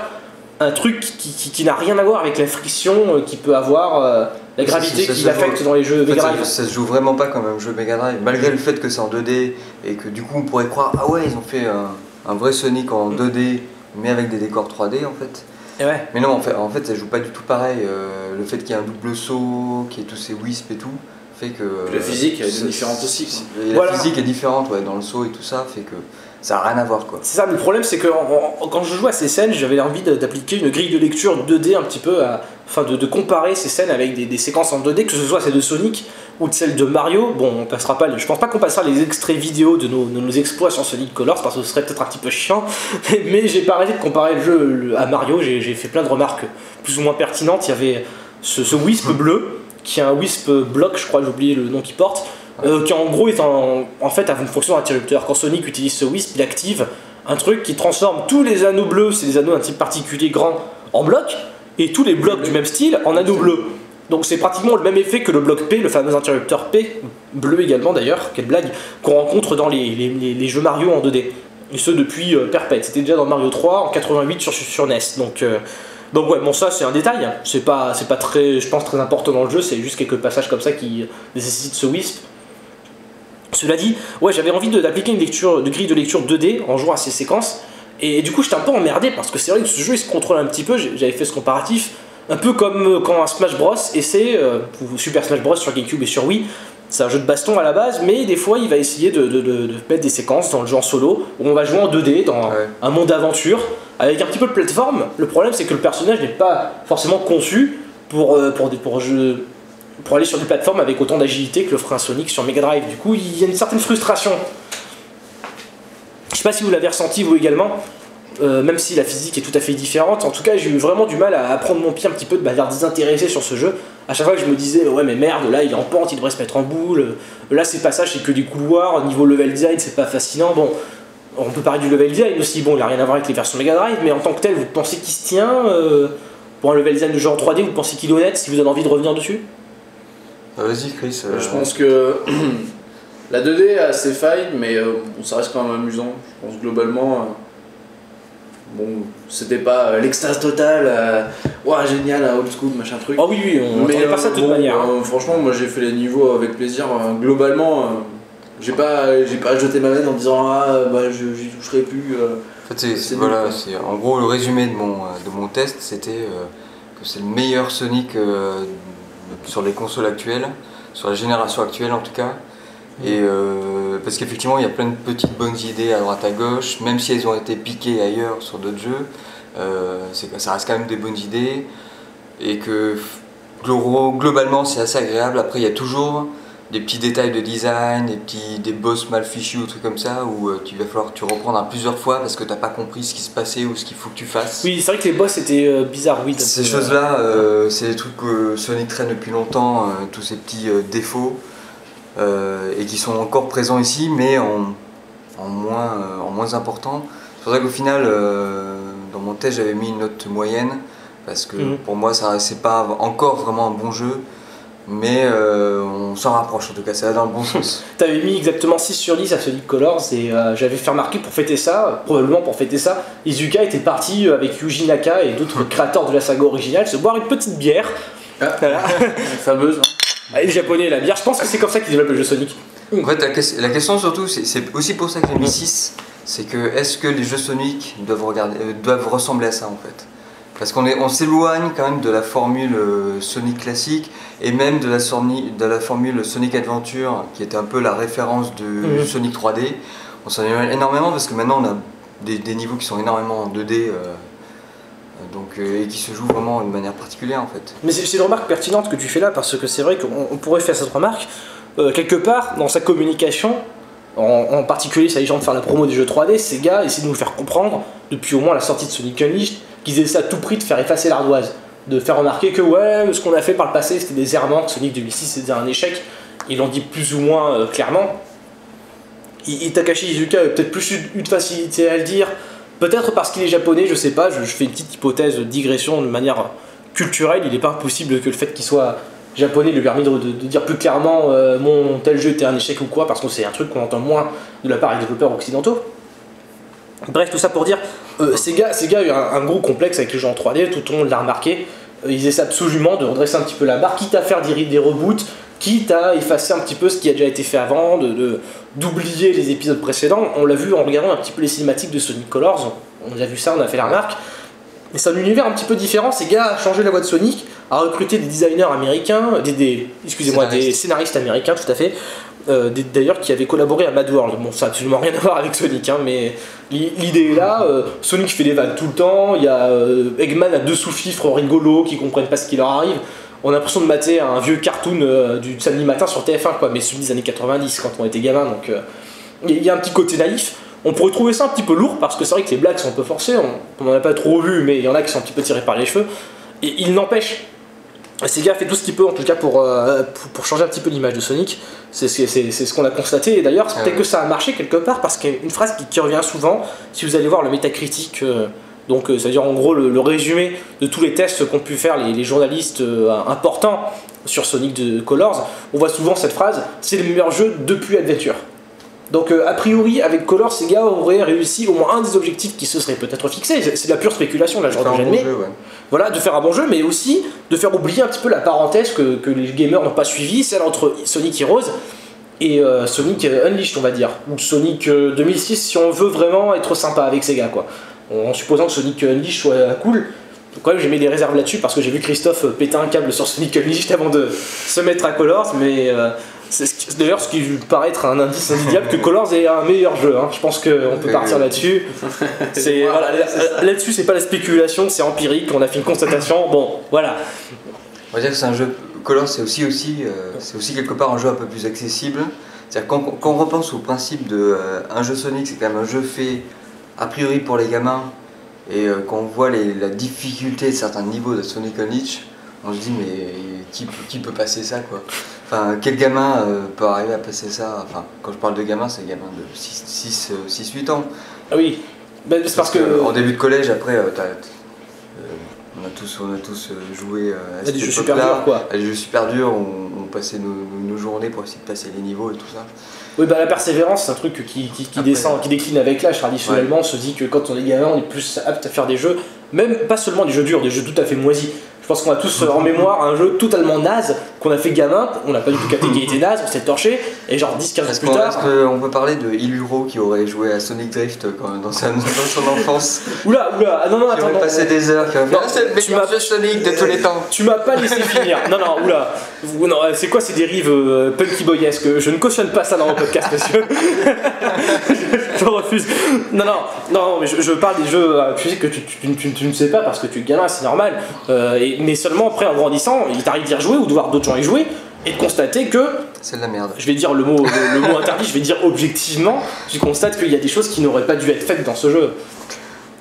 S1: un truc qui, qui- qui n'a rien à voir avec la friction qu'il peut avoir, euh, la gravité qui l'affecte
S2: joue.
S1: dans les jeux
S2: En fait,
S1: Mega Drive.
S2: ça se joue vraiment pas comme un jeu Mega Drive, malgré le fait que c'est en 2D et que du coup on pourrait croire ah ouais ils ont fait un, un vrai Sonic en 2D mais avec des décors 3D en fait.
S1: Et ouais.
S2: Mais non en fait, en fait ça joue pas du tout pareil. Euh, le fait qu'il y ait un double saut, qu'il y ait tous ces wisps et tout, fait que.
S3: La physique, est
S2: c'est-
S3: différente aussi, quoi.
S2: La
S1: Voilà.
S2: physique est différente ouais, dans le saut et tout ça, fait que ça a rien à voir quoi.
S1: C'est ça, mais le problème c'est que quand je jouais à ces scènes, j'avais envie d'appliquer une grille de lecture 2D un petit peu, à- enfin de, de comparer ces scènes avec des, des séquences en 2D, que ce soit celles de Sonic ou de celles de Mario. Bon, on passera pas, je pense pas qu'on passera les extraits vidéo de nos, de nos exploits sur Sonic Colors parce que ce serait peut-être un petit peu chiant, mais j'ai pas arrêté de comparer le jeu à Mario, j'ai j'ai fait plein de remarques plus ou moins pertinentes. Il y avait ce, ce Wisp bleu, qui est un Wisp bloc, je crois, j'ai oublié le nom qu'il porte, euh, qui en gros est en, en fait a une fonction d'interrupteur. Quand Sonic utilise ce Wisp, il active un truc qui transforme tous les anneaux bleus, c'est des anneaux d'un type particulier grand, en blocs, et tous les blocs du même style en anneaux bleus. Donc c'est pratiquement le même effet que le bloc P, le fameux interrupteur P, bleu également d'ailleurs, quelle blague, qu'on rencontre dans les, les- jeux Mario en 2D. Et ce depuis euh, Perpète. C'était déjà dans Mario 3 en 88 sur, sur NES. Donc, euh, donc ouais, bon ça c'est un détail. C'est pas, pas très, je pense, très important dans le jeu. C'est juste quelques passages comme ça qui nécessitent ce wisp. Cela dit, ouais, j'avais envie d'appliquer une lecture, de grille de lecture 2D en jouant à ces séquences. Et du coup, j'étais un peu emmerdé parce que c'est vrai que ce jeu il se contrôle un petit peu. J'avais fait ce comparatif, un peu comme euh, quand un Smash Bros essaie, euh, ou Super Smash Bros sur GameCube et sur Wii, c'est un jeu de baston à la base, mais des fois il va essayer de, de- de- de mettre des séquences dans le jeu en solo où on va jouer en 2D dans
S2: Ouais.
S1: un monde d'aventure avec un petit peu de plateforme. Le problème, c'est que le personnage n'est pas forcément conçu pour, euh, pour, des- pour, jeu- pour aller sur des plateformes avec autant d'agilité que le frein Sonic sur Mega Drive. Du coup, il y a une certaine frustration. Je sais pas si vous l'avez ressenti vous également, euh, même si la physique est tout à fait différente. En tout cas, j'ai eu vraiment du mal à, prendre mon pied un petit peu de manière désintéressée sur ce jeu. À chaque fois que je me disais, ouais, mais merde, là il est en pente, il devrait se mettre en boule. Là, ces passages, c'est que des couloirs. Niveau level design, c'est pas fascinant. Bon, on peut parler du level design aussi. Bon, il a rien à voir avec les versions Mega Drive, mais en tant que tel, vous pensez qu'il se tient euh, Pour un level design de genre 3D, vous pensez qu'il est honnête Si vous avez envie de revenir dessus?
S2: Euh, Vas-y Chris. euh,
S3: Je pense que la 2D a ses failles, mais euh, bon, ça reste quand même amusant. Je pense globalement. euh, bon, c'était pas euh, l'extase totale, euh, Ouah, génial, old school, machin truc.
S1: Ah oui, oui, on
S3: mais
S1: pas ça de toute
S3: bon,
S1: manière. hein.
S3: euh, franchement, moi j'ai fait les niveaux avec plaisir. euh, globalement, euh, j'ai pas, j'ai pas jeté ma main en disant ah bah je j'y toucherai plus. euh.
S2: En fait, c'est- voilà, c'est en gros le résumé de mon, de mon test, c'était euh, que c'est le meilleur Sonic euh, sur les consoles actuelles, sur la génération actuelle en tout cas. Et euh, parce qu'effectivement, il y a plein de petites bonnes idées à droite à gauche, même si elles ont été piquées ailleurs sur d'autres jeux, euh, ça reste quand même des bonnes idées. Et que glo- globalement, c'est assez agréable. Après, il y a toujours des petits détails de design, des petits des boss mal fichus ou trucs comme ça où euh, tu vas falloir que tu reprendre à plusieurs fois parce que t'as pas compris ce qui se passait ou ce qu'il faut que tu fasses.
S1: Oui, c'est vrai que les boss étaient euh, bizarres, oui.
S2: Ces
S1: euh,
S2: choses-là, euh, c'est des trucs que Sonic traîne depuis longtemps, tous ces petits défauts, et qui sont encore présents ici, mais en, en moins, en moins important. C'est pour ça qu'au final, dans mon test, j'avais mis une note moyenne, parce que
S1: Mhm.
S2: pour moi, ça c'est pas encore vraiment un bon jeu, mais euh, on s'en rapproche en tout cas, ça va dans le bon sens.
S1: T'avais mis exactement 6 sur 10 à Sonic Colors et euh, j'avais fait remarquer pour fêter ça, probablement pour fêter ça, Izuka était parti euh, avec Yuji Naka et d'autres créateurs de la saga originale se boire une petite bière.
S3: Ah.
S1: Voilà.
S3: Fameuse. hein.
S1: Et les japonais la bière, je pense que c'est comme ça qu'ils développent le jeu Sonic.
S2: En fait, la, ques- la question surtout, c'est c'est aussi pour ça que j'ai mis 6, c'est que est-ce que les jeux Sonic doivent, regarder, euh, doivent ressembler à ça en fait? Parce qu'on on s'éloigne quand même de la formule euh, Sonic classique et même de la, sorni- de la formule Sonic Adventure qui était un peu la référence de
S1: Mhm.
S2: Sonic 3D. On s'en éloigne énormément parce que maintenant on a des, des niveaux qui sont énormément en 2D euh, donc, euh, et qui se jouent vraiment de manière particulière en fait.
S1: Mais c'est une remarque pertinente que tu fais là parce que c'est vrai qu'on on pourrait faire cette remarque. Euh, quelque part, dans sa communication, en, en particulier s'agissant de faire la promo des jeux 3D, ces gars essaient de nous faire comprendre, depuis au moins la sortie de Sonic Unleashed, qu'ils essaient à tout prix de faire effacer l'ardoise. De faire remarquer que ouais, ce qu'on a fait par le passé c'était des errements, que Sonic 2006 c'était un échec. Ils l'ont dit plus ou moins euh, clairement. I- I- Takashi Izuka a peut-être plus eu de facilité à le dire, peut-être parce qu'il est japonais, je sais pas, je, fais une petite hypothèse de digression de manière culturelle, il n'est pas impossible que le fait qu'il soit japonais lui de- de dire plus clairement euh, mon tel jeu était un échec ou quoi, parce que c'est un truc qu'on entend moins de la part des développeurs occidentaux. Bref, tout ça pour dire, euh, ces, gars, ces gars ont eu un, un gros complexe avec les jeux en 3D, tout le monde l'a remarqué. Euh, ils essaient absolument de redresser un petit peu la barre, quitte à faire des, des reboots, quitte à effacer un petit peu ce qui a déjà été fait avant, de- de- d'oublier les épisodes précédents. On l'a vu en regardant un petit peu les cinématiques de Sonic Colors, on a vu ça, on a fait la remarque. Mais c'est un univers un petit peu différent. Ces gars ont changé la voix de Sonic, a recruté des designers américains, des, des- excusez-moi, des
S2: scénaristes
S1: américains, tout à fait. Euh, d'ailleurs qui avaient collaboré à Mad World. Bon, ça n'a absolument rien à voir avec Sonic, hein, mais l'i- l'idée est là. euh, Sonic fait des vannes tout le temps. Il y a euh, Eggman a deux sous-fifres rigolos qui comprennent pas ce qui leur arrive. On a l'impression de mater un vieux cartoon du samedi matin sur TF1, quoi, mais celui des années 90 quand on était gamin. Donc il y a un petit côté naïf. On pourrait trouver ça un petit peu lourd parce que c'est vrai que les blagues sont un peu forcées. On n'en a pas trop vu, mais il y en a qui sont un petit peu tirés par les cheveux. Et il n'empêche, Sega fait tout ce qu'il peut en tout cas pour, euh, pour, pour changer un petit peu l'image de Sonic. C'est ce qu'on a constaté. Et d'ailleurs, c'est
S2: Ah
S1: peut-être
S2: oui.
S1: que ça a marché quelque part parce qu'il y a une phrase qui, qui revient souvent. Si vous allez voir le métacritique, euh, donc euh, c'est-à-dire en gros le, le résumé de tous les tests qu'ont pu faire les, les journalistes importants sur Sonic de Colors, on voit souvent cette phrase c'est le meilleur jeu depuis Adventure. Donc euh, a priori, avec Colors, Sega aurait réussi au moins un des objectifs qui se serait peut-être fixé. C'est de la pure spéculation, là, de
S2: un bon ouais.
S1: Voilà, de faire un bon jeu, mais aussi de faire oublier un petit peu la parenthèse que, que les gamers n'ont pas suivi, celle entre Sonic Heroes et euh, Sonic euh, Unleashed, on va dire. Ou Sonic euh, 2006, si on veut vraiment être sympa avec Sega, quoi. En, supposant que Sonic Unleashed soit cool. Quand même, j'ai mis des réserves là-dessus parce que j'ai vu Christophe péter un câble sur Sonic Unleashed avant de se mettre à Colors, mais euh, c'est d'ailleurs ce qui paraît être un indice indéniable que Colors est un meilleur jeu. hein. Je pense qu'on peut partir
S2: oui.
S1: là-dessus. C'est voilà, là- là-dessus, c'est pas la spéculation, c'est empirique. On a fait une constatation. Bon, voilà.
S2: On va dire que c'est un jeu. Color, c'est aussi, aussi, euh, c'est aussi quelque part un jeu un peu plus accessible. C'est-à-dire quand, quand on repense au principe de euh, un jeu Sonic, c'est quand même un jeu fait a priori pour les gamins. Et euh, quand on voit les- la difficulté de certains niveaux de Sonic Unleashed, on se dit mais qui, peut- qui peut passer ça quoi? Enfin, quel gamin euh, peut arriver à passer ça? Enfin, quand je parle de gamin, c'est gamin de 6-8 ans.
S1: Ah oui, Ben, c'est parce que.
S2: en début de collège, après, euh, t'as- euh, on a tous, on a tous euh, joué euh, à
S1: des jeux super durs, quoi.
S2: À des jeux super durs, on, on passait nos, nos journées pour essayer de passer les niveaux et tout ça.
S1: Oui, bah la persévérance, c'est un truc qui, qui, qui
S2: Après,
S1: descend, qui décline avec l'âge. Traditionnellement, on se dit que quand on est gamin, on est plus apte à faire des jeux, même pas seulement des jeux durs, des jeux tout à fait moisis. Je pense qu'on a tous en mémoire un jeu totalement naze qu'on a fait gamin, on n'a pas du tout capté qu'il était naze, on s'est torché, et genre 10-15 ans plus tard.
S2: est-ce qu'on peut parler de Iluro qui aurait joué à Sonic Drift quand- dans, sa- dans son enfance
S1: Oula, oula, ah non, non,
S2: Qui
S1: attends,
S2: aurait
S1: non,
S2: passé
S1: non.
S2: des heures, qui aurait fait
S1: Non,
S2: Ah, c'est le
S1: tu
S2: meilleur
S1: m'as-
S2: jeu Sonic de tous les temps
S1: Tu m'as pas laissé finir. Non, non, oula. Non, c'est quoi ces dérives euh, punky boyesques Je ne cautionne pas ça dans mon podcast, monsieur. Je, refuse. Non, non, non, mais je, je parle des jeux euh, tu sais, que tu, tu- tu- tu ne sais pas parce que tu es gamin, c'est normal. Euh, et- mais seulement après, en grandissant, il t'arrive d'y rejouer ou de voir d'autres gens y jouer et de constater que
S2: C'est de la merde.
S1: je vais dire le mot, le, le mot interdit, je vais dire objectivement, tu constates qu'il y a des choses qui n'auraient pas dû être faites dans ce jeu.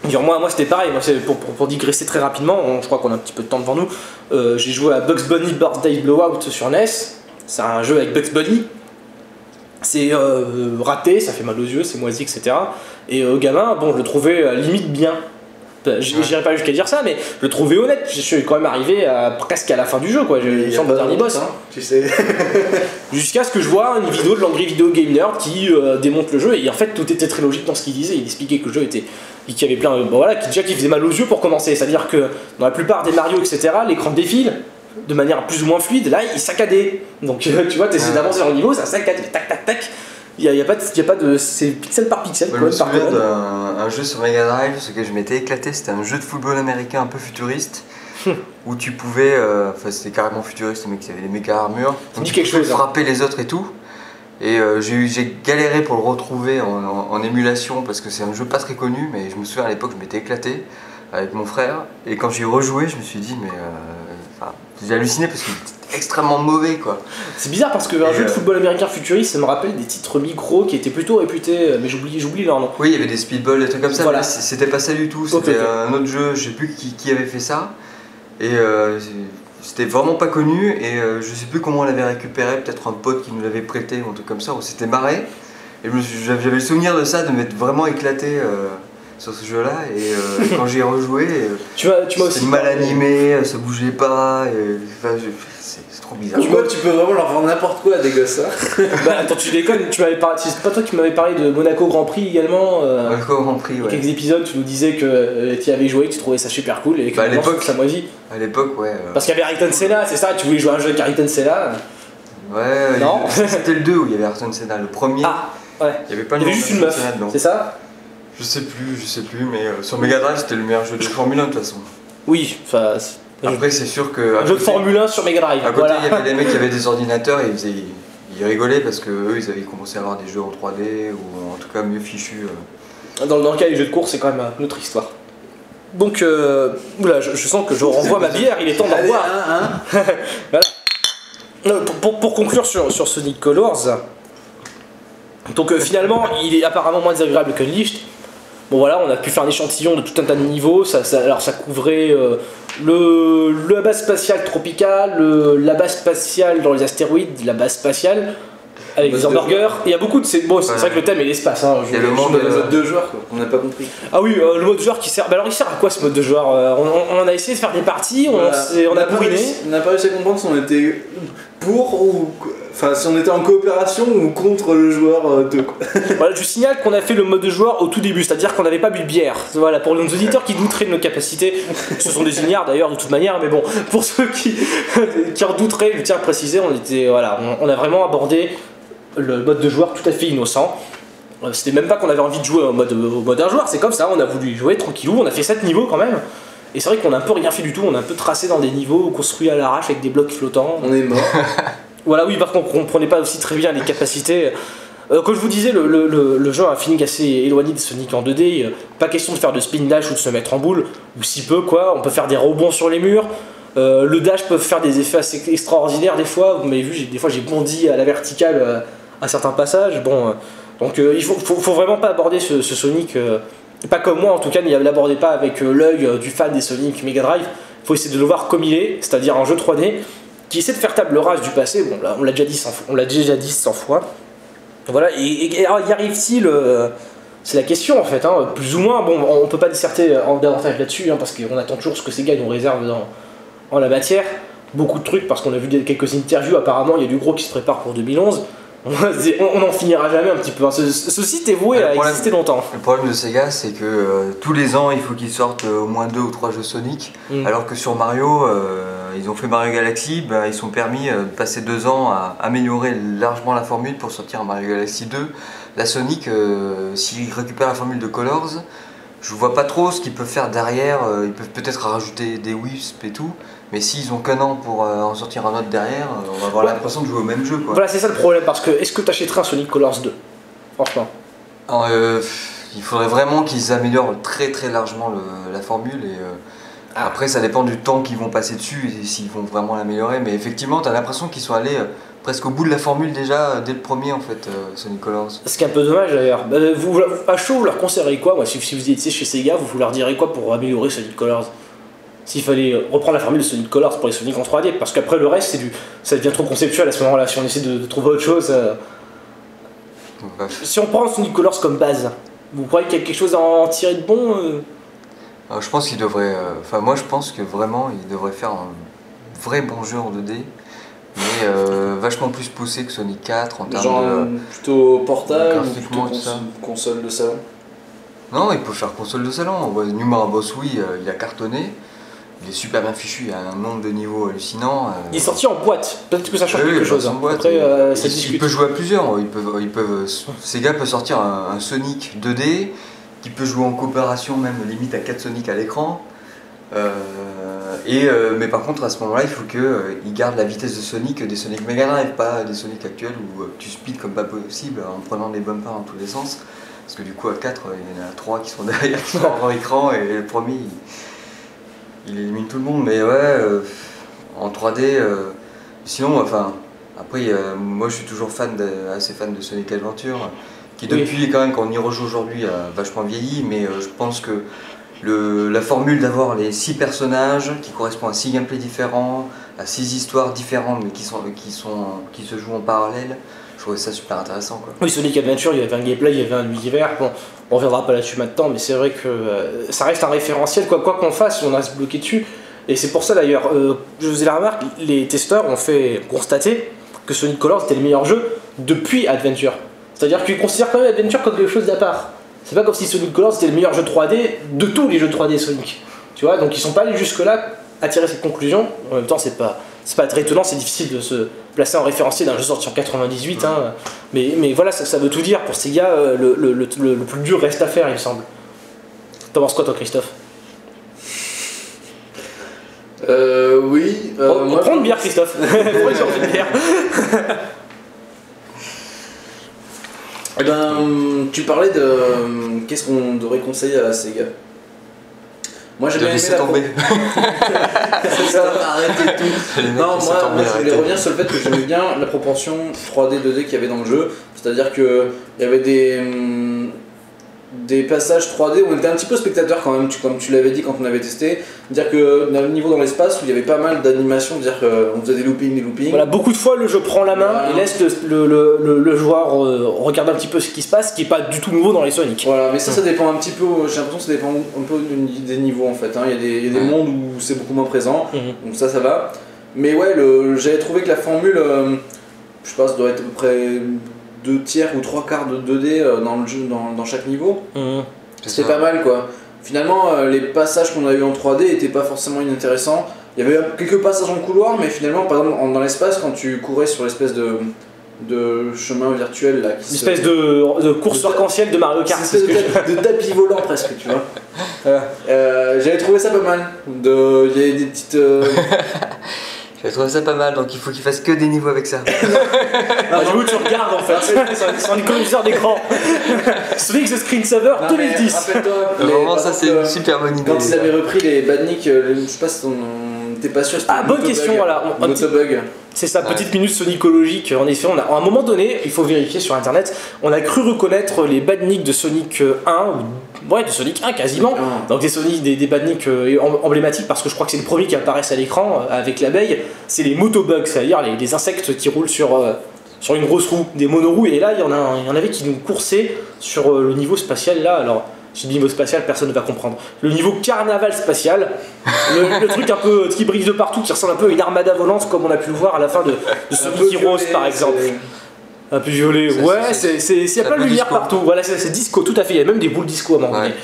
S1: Dire, moi, moi c'était pareil, moi, pour, pour, pour digresser très rapidement, on- je crois qu'on a un petit peu de temps devant nous. euh, J'ai joué à Bugs Bunny Birthday Blowout sur NES, c'est un jeu avec Bugs Bunny. C'est euh, raté, ça fait mal aux yeux, c'est moisi, etc. Et euh, gamin, bon, je le trouvais euh, limite bien. Bah, J'irai pas jusqu'à dire ça, mais je le trouvais honnête. Je suis quand même arrivé à, presque à la fin du jeu, quoi. Sans
S3: pas
S1: le dernier boss.
S3: hein, Tu sais.
S1: Jusqu'à ce que je vois une vidéo de l'Angry Video Game Nerd qui euh, démonte le jeu et en fait tout était très logique dans ce qu'il disait. Il expliquait que le jeu était qu'il y avait plein, bon, voilà, qui déjà qui faisait mal aux yeux pour commencer. C'est-à-dire que dans la plupart des Mario etc, l'écran défile de manière plus ou moins fluide. Là, il saccadait. Donc euh, tu vois, t'essaies
S2: Ouais.
S1: d'avancer dans le niveau, ça saccade, tac tac tac. Il y a, y a pas de, il y a pas de, c'est pixel par pixel.
S2: Je me
S1: par
S2: souviens d'un un jeu sur Mega Drive, ce que je m'étais éclaté, c'était un jeu de football américain un peu futuriste, où tu pouvais, euh, enfin c'était carrément futuriste, mecs ils avaient des méga armures, donc tu
S1: quelque
S2: pouvais
S1: hein.
S2: frapper les autres et tout. Et euh, j'ai j'ai galéré pour le retrouver en, en- en émulation parce que c'est un jeu pas très connu, mais je me souviens à l'époque je m'étais éclaté avec mon frère, et quand j'y ai rejoué, je me suis dit, mais. euh, j'ai halluciné parce qu'il était extrêmement mauvais quoi.
S1: C'est bizarre parce que un
S2: Et,
S1: jeu de
S2: euh,
S1: football américain futuriste, ça me rappelle des titres micro qui étaient plutôt réputés, mais j'oublie, j'oublie leur nom.
S2: Oui, il y avait des speedballs, des trucs comme ça,
S1: Voilà.
S2: c'était pas ça du tout. C'était un autre jeu, je sais plus qui, qui avait fait ça. Et euh, c'était vraiment pas connu. Et euh, je sais plus comment on l'avait récupéré, peut-être un pote qui nous l'avait prêté ou un truc comme ça, on s'était marré. Et j'avais le souvenir de ça, de m'être vraiment éclaté euh, sur ce jeu-là. Et euh, quand j'y ai rejoué, euh,
S1: Tu m'as, tu m'as aussi
S2: c'était mal
S1: parlé-
S2: animé, ça bougeait pas. et, enfin, je- c'est c'est trop bizarre.
S3: Tu vois, tu peux vraiment leur vendre n'importe quoi à des gosses. hein.
S1: Bah attends, tu déconnes, tu m'avais parlé, c'est pas toi qui m'avais parlé de Monaco Grand Prix également euh,
S2: Ouais, Grand Prix, ouais.
S1: quelques épisodes, tu nous disais que tu y avais joué, que tu trouvais ça super cool et que
S2: Bah, à l'époque-
S1: ça moisit.
S2: À l'époque, ouais. euh,
S1: Parce qu'il y avait Ayrton Senna, c'est ça, tu voulais jouer à un jeu avec Ayrton Senna.
S2: Ouais, c'était le 2 où il y avait Ayrton Senna. Le premier,
S1: Ah, ouais.
S2: il y avait pas
S1: Il y avait juste une meuf, c'est ça
S2: Je sais plus, je sais plus, mais euh, sur Mega Drive c'était le meilleur jeu de Formule 1 de toute façon.
S1: Oui, enfin,
S2: Après c'est sûr que.
S1: un jeu de
S2: côté-
S1: Formule 1 sur Mega Drive.
S2: À côté
S1: voilà.
S2: il y avait des mecs qui avaient des ordinateurs et ils, faisaient- ils rigolaient parce que eux ils avaient commencé à avoir des jeux en 3D ou en tout cas mieux fichus. euh.
S1: Dans, dans le cas des jeux de course, c'est quand même une autre histoire. Donc, euh, oula, je, je sens que je renvoie ma bière, il est temps d'en boire.
S3: hein, hein.
S1: Euh, pour, pour- pour conclure sur, sur Sonic Colors, donc euh, finalement, il est apparemment moins désagréable que Unleashed. Bon voilà, on a pu faire un échantillon de tout un tas de niveaux. Ça, ça- alors ça couvrait euh, le, la base spatiale tropicale, le- la base spatiale dans les astéroïdes, la base spatiale avec des
S3: de
S1: hamburgers. Il y a beaucoup de ces. Bon, c'est
S2: Ouais.
S1: vrai que le thème est l'espace. hein, je-
S2: Il y a le
S1: je-
S2: monde,
S3: Dans les
S2: euh,
S3: autres deux joueurs, quoi. On n'a pas compris.
S1: Ah oui, euh, le mode joueur qui sert. Bah alors il sert à quoi ce mode de joueur Euh, on, on- on a essayé de faire des parties, on,
S3: Voilà.
S1: s'est- on a
S3: pas
S1: bourriné.
S3: réussi- on n'a pas réussi à comprendre si on était pour ou. Enfin, si on était en coopération ou contre le joueur 2. Quoi.
S1: Voilà, je signale qu'on a fait le mode de joueur au tout début, c'est-à-dire qu'on n'avait pas bu de bière. Voilà, pour nos auditeurs qui douteraient de nos capacités, ce sont des ignares d'ailleurs de toute manière, mais bon, pour ceux qui, qui en douteraient, je tiens à préciser, on était, voilà, on, on a vraiment abordé le mode de joueur tout à fait innocent. Euh, C'était même pas qu'on avait envie de jouer au mode, au mode un joueur, c'est comme ça, on a voulu jouer tranquillou, on a fait 7 niveaux quand même. Et c'est vrai qu'on a un peu rien fait du tout, on a un peu tracé dans des niveaux construits à l'arrache avec des blocs flottants.
S3: On est mort.
S1: Voilà, oui, par contre, on comprenait pas aussi très bien les capacités. Euh, comme je vous disais, le, jeu a un feeling assez éloigné de Sonic en 2D. euh, Pas question de faire de spin dash ou de se mettre en boule, ou si peu, quoi. On peut faire des rebonds sur les murs. Euh, le dash peut faire des effets assez extraordinaires des fois. Vous m'avez vu, des fois j'ai bondi à la verticale euh, à certains passages. Bon, euh, donc euh, il faut, vraiment pas aborder ce, ce Sonic. euh, pas comme moi en tout cas, ne l'abordez pas avec euh, l'œil euh, du fan des Sonic Mega Drive. Il faut essayer de le voir comme il est, c'est-à-dire un jeu 3D qui essaie de faire table rase du passé. On l'a déjà dit 100 fois. On l'a déjà dit 100 fois. Voilà, et, alors, y arrive-t-il euh, C'est la question en fait, hein, plus ou moins. Bon, on peut pas disserter en davantage là-dessus, hein, parce qu'on attend toujours ce que ces gars nous réservent en la matière. Beaucoup de trucs, parce qu'on a vu quelques interviews, apparemment il y a du gros qui se prépare pour 2011. On n'en finira jamais un petit peu. hein. Ce, ce site est voué à
S2: problème-
S1: exister longtemps.
S2: Le problème de Sega, c'est que euh, tous les ans, il faut qu'ils sortent euh, au moins deux ou trois jeux Sonic.
S1: Mm.
S2: Alors que sur Mario, euh, ils ont fait Mario Galaxy, ben, ils sont permis de passer deux ans à améliorer largement la formule pour sortir un Mario Galaxy 2. La Sonic, s'ils récupèrent la formule de Colors, je vois pas trop ce qu'ils peuvent faire derrière. Ils peuvent peut-être rajouter des Wisps et tout. Mais s'ils ont qu'un an pour euh, en sortir un autre derrière, euh, on va avoir
S1: Ouais.
S2: l'impression de jouer au même jeu. Quoi.
S1: Voilà, c'est ça le problème, parce que est-ce que tu achèterais un Sonic Colors 2 Franchement.
S2: Alors, euh, il faudrait vraiment qu'ils améliorent très très largement le- la formule et
S1: Ah.
S2: après ça dépend du temps qu'ils vont passer dessus et s'ils vont vraiment l'améliorer mais effectivement tu as l'impression qu'ils sont allés presque au bout de la formule déjà dès le premier en fait Sonic Colors.
S1: Ce qui est un peu dommage d'ailleurs. Bah, vous, à chaud, vous leur conseillerez quoi? Moi, si vous étiez chez Sega, vous, vous leur direz quoi pour améliorer Sonic Colors? S'il fallait reprendre la formule de Sonic Colors pour les Sonic en 3D, parce qu'après le reste, c'est du, ça devient trop conceptuel à ce moment-là. Si on essaie de, de trouver autre chose. euh,
S2: bref.
S1: Si on prend Sonic Colors comme base, vous croyez qu'il y a quelque chose à en tirer de bon euh?
S2: Alors, je pense qu'il devrait. euh, Enfin, moi, je pense que vraiment, il devrait faire un vrai bon jeu en 2D, mais euh, vachement plus poussé que Sonic 4 en termes
S3: Genre
S2: de.
S3: plutôt portable ou plutôt
S2: ça.
S3: console de salon?
S2: Non, il peut faire console de salon. On voit Numara Boss, oui, il a cartonné. Il est super bien fichu, il y a un nombre de niveaux hallucinants. euh,
S1: Il est sorti en boîte. Peut-être que ça change
S2: Oui,
S1: quelque chose. hein.
S2: boîte,
S1: Après,
S2: il-
S1: euh, ça
S2: il,
S1: discute.
S2: peut jouer à plusieurs. Ils peuvent, ils peuvent, Sega peut sortir un, un Sonic 2D qui peut jouer en coopération, même limite à 4 Sonic à l'écran. Euh, et, euh, mais par contre, à ce moment-là, il faut qu'ils gardent la vitesse de Sonic des Sonic Mega Drive, pas des Sonic actuels où euh, tu speed comme pas possible en prenant des bumpers dans tous les sens. Parce que du coup, à 4, il y en a 3 qui sont derrière, qui sont en écran, et le premier, il, il élimine tout le monde. Mais ouais, euh, en 3D, euh, sinon, enfin, après, euh, moi je suis toujours fan de, assez fan de Sonic Adventure, qui
S1: Oui.
S2: depuis, quand même, quand on y rejoue aujourd'hui, a vachement vieilli, mais je pense que le, la formule d'avoir les 6 personnages qui correspondent à 6 gameplays différents, à 6 histoires différentes, mais qui, sont, qui, sont, qui se jouent en parallèle, je trouvais ça super intéressant.
S1: Oui, Sonic Adventure, il y avait un gameplay, il y avait un univers. Bon, on reviendra pas là-dessus maintenant, mais c'est vrai que euh, ça reste un référentiel. Quoi qu'on fasse, on a se bloquer dessus. Et c'est pour ça d'ailleurs, euh, je faisais la remarque, les testeurs ont fait constater que Sonic Colors était le meilleur jeu depuis Adventure. C'est-à-dire qu'ils considèrent quand même Adventure comme quelque chose d'à part. C'est pas comme si Sonic Colors était le meilleur jeu 3D de tous les jeux 3D Sonic. Tu vois, donc ils sont pas allés jusque-là à tirer cette conclusion. En même temps, c'est pas, pas très étonnant, c'est difficile de se placer en référencier d'un jeu sorti en 98. hein. Mais, mais voilà, ça, ça veut tout dire. Pour ces gars, euh, le, le- le- plus dur reste à faire, il me semble. T'en penses quoi, toi, Christophe?
S3: Euh, oui. euh,
S1: On
S3: moi,
S1: prend une bière, Christophe. Prends une sorte de bière.
S3: Eh ben, tu parlais de euh, qu'est-ce qu'on devrait conseiller à Sega? Moi j'ai bien aimé la
S2: tomber.
S3: C'est ça, arrêtez tout. Non, moi,
S2: tomber,
S3: moi, je voulais revenir sur le fait que j'aimais bien la proportion 3D 2D qu'il y avait dans le jeu. C'est-à-dire que il y avait des hum, des passages 3D où on était un petit peu spectateur quand même, tu- comme tu l'avais dit quand on avait testé. Dire que dans le niveau dans l'espace où il y avait pas mal d'animations, dire qu'on faisait des loopings, des loopings.
S1: Voilà, beaucoup de fois, le jeu prend la main
S3: Voilà.
S1: et laisse le, le- le- le joueur euh, regarder un petit peu ce qui se passe, ce qui est pas du tout nouveau dans les Sonic.
S3: Voilà, mais ça, ça dépend un petit peu. J'ai l'impression que ça dépend un peu des niveaux en fait. hein. Il y a des, il y a des mondes où c'est beaucoup moins présent,
S1: Mhm.
S3: donc ça, ça va. Mais ouais, j'avais trouvé que la formule, euh, je ça doit être à peu près deux tiers ou trois quarts de 2D euh, dans le jeu, dans, dans chaque niveau.
S1: Mhm.
S3: C'était pas mal quoi. Finalement, euh, les passages qu'on a eu en 3D étaient pas forcément inintéressants. Il y avait quelques passages en couloir, mais finalement, par exemple, dans l'espace, quand tu courais sur l'espèce de, de chemin virtuel là, qui
S1: Une
S3: se-
S1: espèce de, de course arc-en-ciel de Mario Kart.
S3: une espèce de, tapis- de tapis volant presque, tu vois. Euh, J'avais trouvé ça pas mal. De- Il y avait des petites. euh,
S2: J'ai trouvé ça pas mal, donc il faut qu'il fasse que des niveaux avec ça.
S1: Du coup, tu regardes en fait, c'est un- économiseur d'écran. Sonic the Screensaver
S3: non, mais
S1: 2010.
S3: Rappelle-toi. les-
S2: Vraiment,
S3: par
S2: ça c'est
S3: euh,
S2: une super bonne idée.
S3: Quand ils avaient repris les badniks, euh, je sais pas si on t'es pas sûr.
S1: Ah,
S3: un
S1: bonne question, voilà. C'est sa
S2: Ouais.
S1: petite minute sonicologique. En effet, on a, à un moment donné, il faut vérifier sur internet, on a cru reconnaître les badniks de Sonic euh, 1, ou ouais, de Sonic 1 quasiment.
S3: Ah.
S1: Donc des Sonic, des, des badniks euh, em- emblématiques parce que je crois que c'est le premier qui apparaissent à l'écran euh, avec l'abeille. C'est les motobugs, c'est-à-dire les, les insectes qui roulent sur, euh, sur une grosse roue, des monoroues. Et là, il y en a, un- il y en avait qui nous coursaient sur le niveau spatial là. Alors, dis niveau spatial, personne ne va comprendre. Le niveau carnaval spatial, le, le truc un peu qui brise de partout, qui ressemble un peu à une armada volante comme on a pu le voir à la fin de, de Sonic Heroes par exemple. Un peu violet, ouais,
S2: c'est-
S1: c'est c'est- il y a plein de lumière
S2: disco.
S1: partout. Voilà, c'est disco, tout à fait. Il y a même des boules disco à un moment
S2: Ouais.
S1: donné.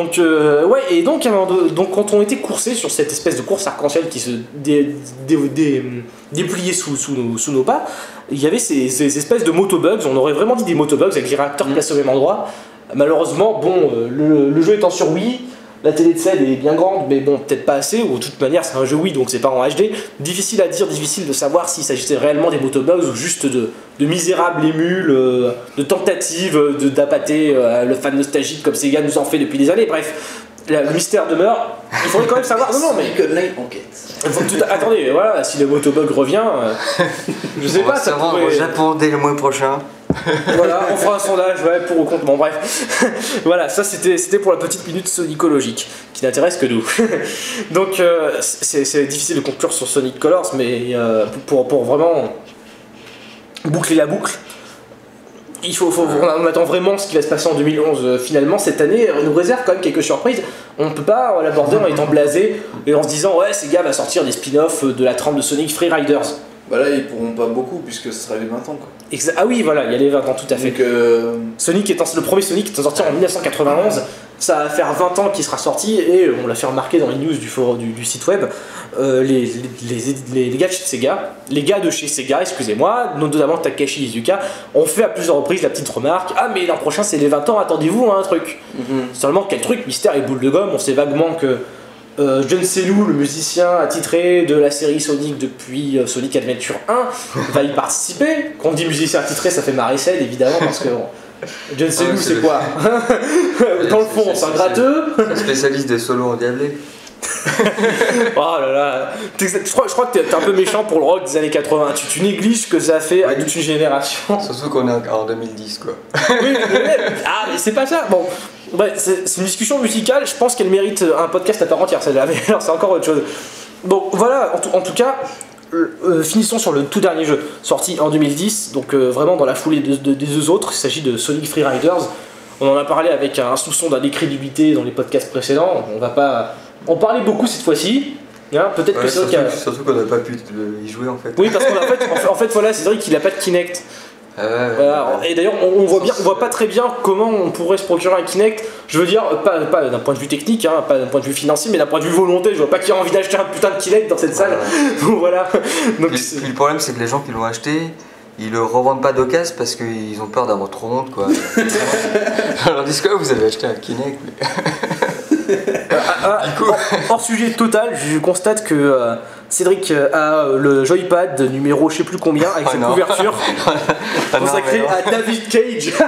S1: Donc, euh, ouais, et donc, donc, quand on était coursé sur cette espèce de course arc-en-ciel qui se dé- dé- dé- dépliait sous, sous, nos, sous nos pas, il y avait ces, ces espèces de motobugs. On aurait vraiment dit des motobugs avec les réacteurs
S3: Mm.
S1: placés au même endroit. Malheureusement, bon, euh, le, le jeu étant sur Wii, la télé de scène est bien grande, mais bon, peut-être pas assez, ou de toute manière, c'est un jeu Wii, donc c'est pas en HD. Difficile à dire, difficile de savoir s'il s'agissait réellement des motobugs ou juste de, de misérables émules, euh, de tentatives de- d'appâter euh, le fan nostalgique comme Sega nous en fait depuis des années. Bref, le mystère demeure. Il faudrait quand même savoir. Non, non, mais.
S3: Enquête.
S1: faut tout- attendez, voilà, si le motobug revient, euh, je sais
S2: On
S1: pas,
S2: va
S1: ça
S2: se rendre
S1: pourrait.
S2: au Japon dès le mois prochain.
S1: Voilà, on fera un sondage, ouais, pour ou contre. Bon, bref. voilà, ça c'était c'était pour la petite minute sonicologique, qui n'intéresse que nous. Donc, euh, c'est c'est difficile de conclure sur Sonic Colors, mais euh, pour, pour vraiment boucler la boucle, il faut, faut- on attend vraiment ce qui va se passer en 2011 euh, finalement cette année euh, nous réserve quand même quelques surprises. On ne peut pas l'aborder en étant blasé et en se disant ouais Sega va sortir des spin-offs euh, de la trame de Sonic Free Riders.
S3: Bah là, ils pourront pas beaucoup puisque ce sera les 20 ans quoi.
S1: Exa- ah oui voilà il y a les 20 ans tout à fait.
S3: Donc, euh,
S1: Sonic étant le premier Sonic étant sorti en 1991, ça va faire 20 ans qu'il sera sorti et on l'a fait remarquer dans les news du, forum, du, du site web. euh, les, les, les- les- les gars de chez Sega, les gars de chez Sega, excusez-moi, notamment Takashi Izuka, ont fait à plusieurs reprises la petite remarque Ah, mais l'an prochain c'est les 20 ans, attendez-vous à un truc.
S3: mhm.
S1: Seulement, quel truc, mystère et boule de gomme, on sait vaguement que euh, John Selou, le musicien attitré de la série Sonic depuis euh, Sonic Adventure 1, va y participer. Quand on dit musicien attitré, ça fait Maricel évidemment, parce que bon, John Selou,
S2: c'est
S1: c'est quoi Dans le fond, c'est un gratteux.
S2: Un spécialiste des solos endiablés.
S1: Oh là là, je crois, je crois que t'es un peu méchant pour le rock des années 80. Tu, tu négliges ce que ça a fait à toute une génération.
S2: Surtout qu'on est en 2010 quoi.
S1: Oui, mais- ah, mais c'est pas ça. Bon, ouais, c'est c'est une discussion musicale. Je pense qu'elle mérite un podcast à part entière, celle-là. Mais alors, c'est encore autre chose. Bon, voilà, en tout, en tout cas, euh, euh, finissons sur le tout dernier jeu, sorti en 2010, donc euh, vraiment dans la foulée de- de- des deux autres. Il s'agit de Sonic Free Riders. On en a parlé avec un soupçon d'incrédulité dans les podcasts précédents. On va pas en parler beaucoup cette fois-ci. Hein, Peut-être
S2: Ouais,
S1: que c'est
S2: surtout qu'on n'a pas pu y jouer en fait.
S1: Oui, parce qu'en fait, en fait, voilà, c'est vrai qu'il a pas de Kinect.
S2: Ah
S1: Voilà, et d'ailleurs, on, on voit bien, on voit pas très bien comment on pourrait se procurer un Kinect. Je veux dire, pas, pas d'un point de vue technique, hein, pas d'un point de vue financier, mais d'un point de vue volonté. Je vois pas qui a envie d'acheter un putain de Kinect dans cette salle. Donc voilà. Donc,
S2: le problème c'est que les gens qui l'ont acheté, ils le revendent pas d'occasion parce qu'ils ont peur d'avoir trop honte quoi. Leur dit quoi vous avez acheté un Kinect mais...
S1: Ah, hors, hors sujet total, je constate que euh, Cédric euh, a euh, le joypad numéro je sais plus combien avec
S2: Oh
S1: cette
S2: non.
S1: couverture
S2: Ah
S1: consacrée à David Cage.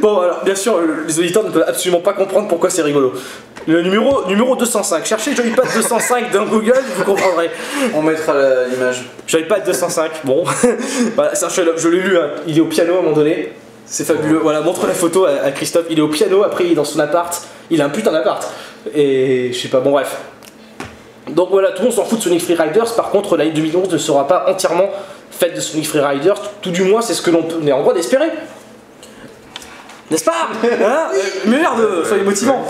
S1: Bon, alors bien sûr, euh, les auditeurs ne peuvent absolument pas comprendre pourquoi c'est rigolo. Le numéro, numéro 205, cherchez joypad 205 dans Google, vous comprendrez.
S3: On mettra l'image.
S1: Joypad 205, bon. voilà, ça, je, je l'ai lu, hein. il est au piano à un moment donné. C'est fabuleux. Voilà, montre la photo à, à Christophe. Il est au piano, après il est dans son appart. Il a un putain d'appart. Et je sais pas, bon bref. Donc voilà, tout le monde s'en fout de Sonic Free Riders. Par contre, l'année 2011 ne sera pas entièrement faite de Sonic Free Riders. Tout du moins, c'est ce que l'on est en droit d'espérer. N'est-ce pas? Hein? Merde, soyez motivant.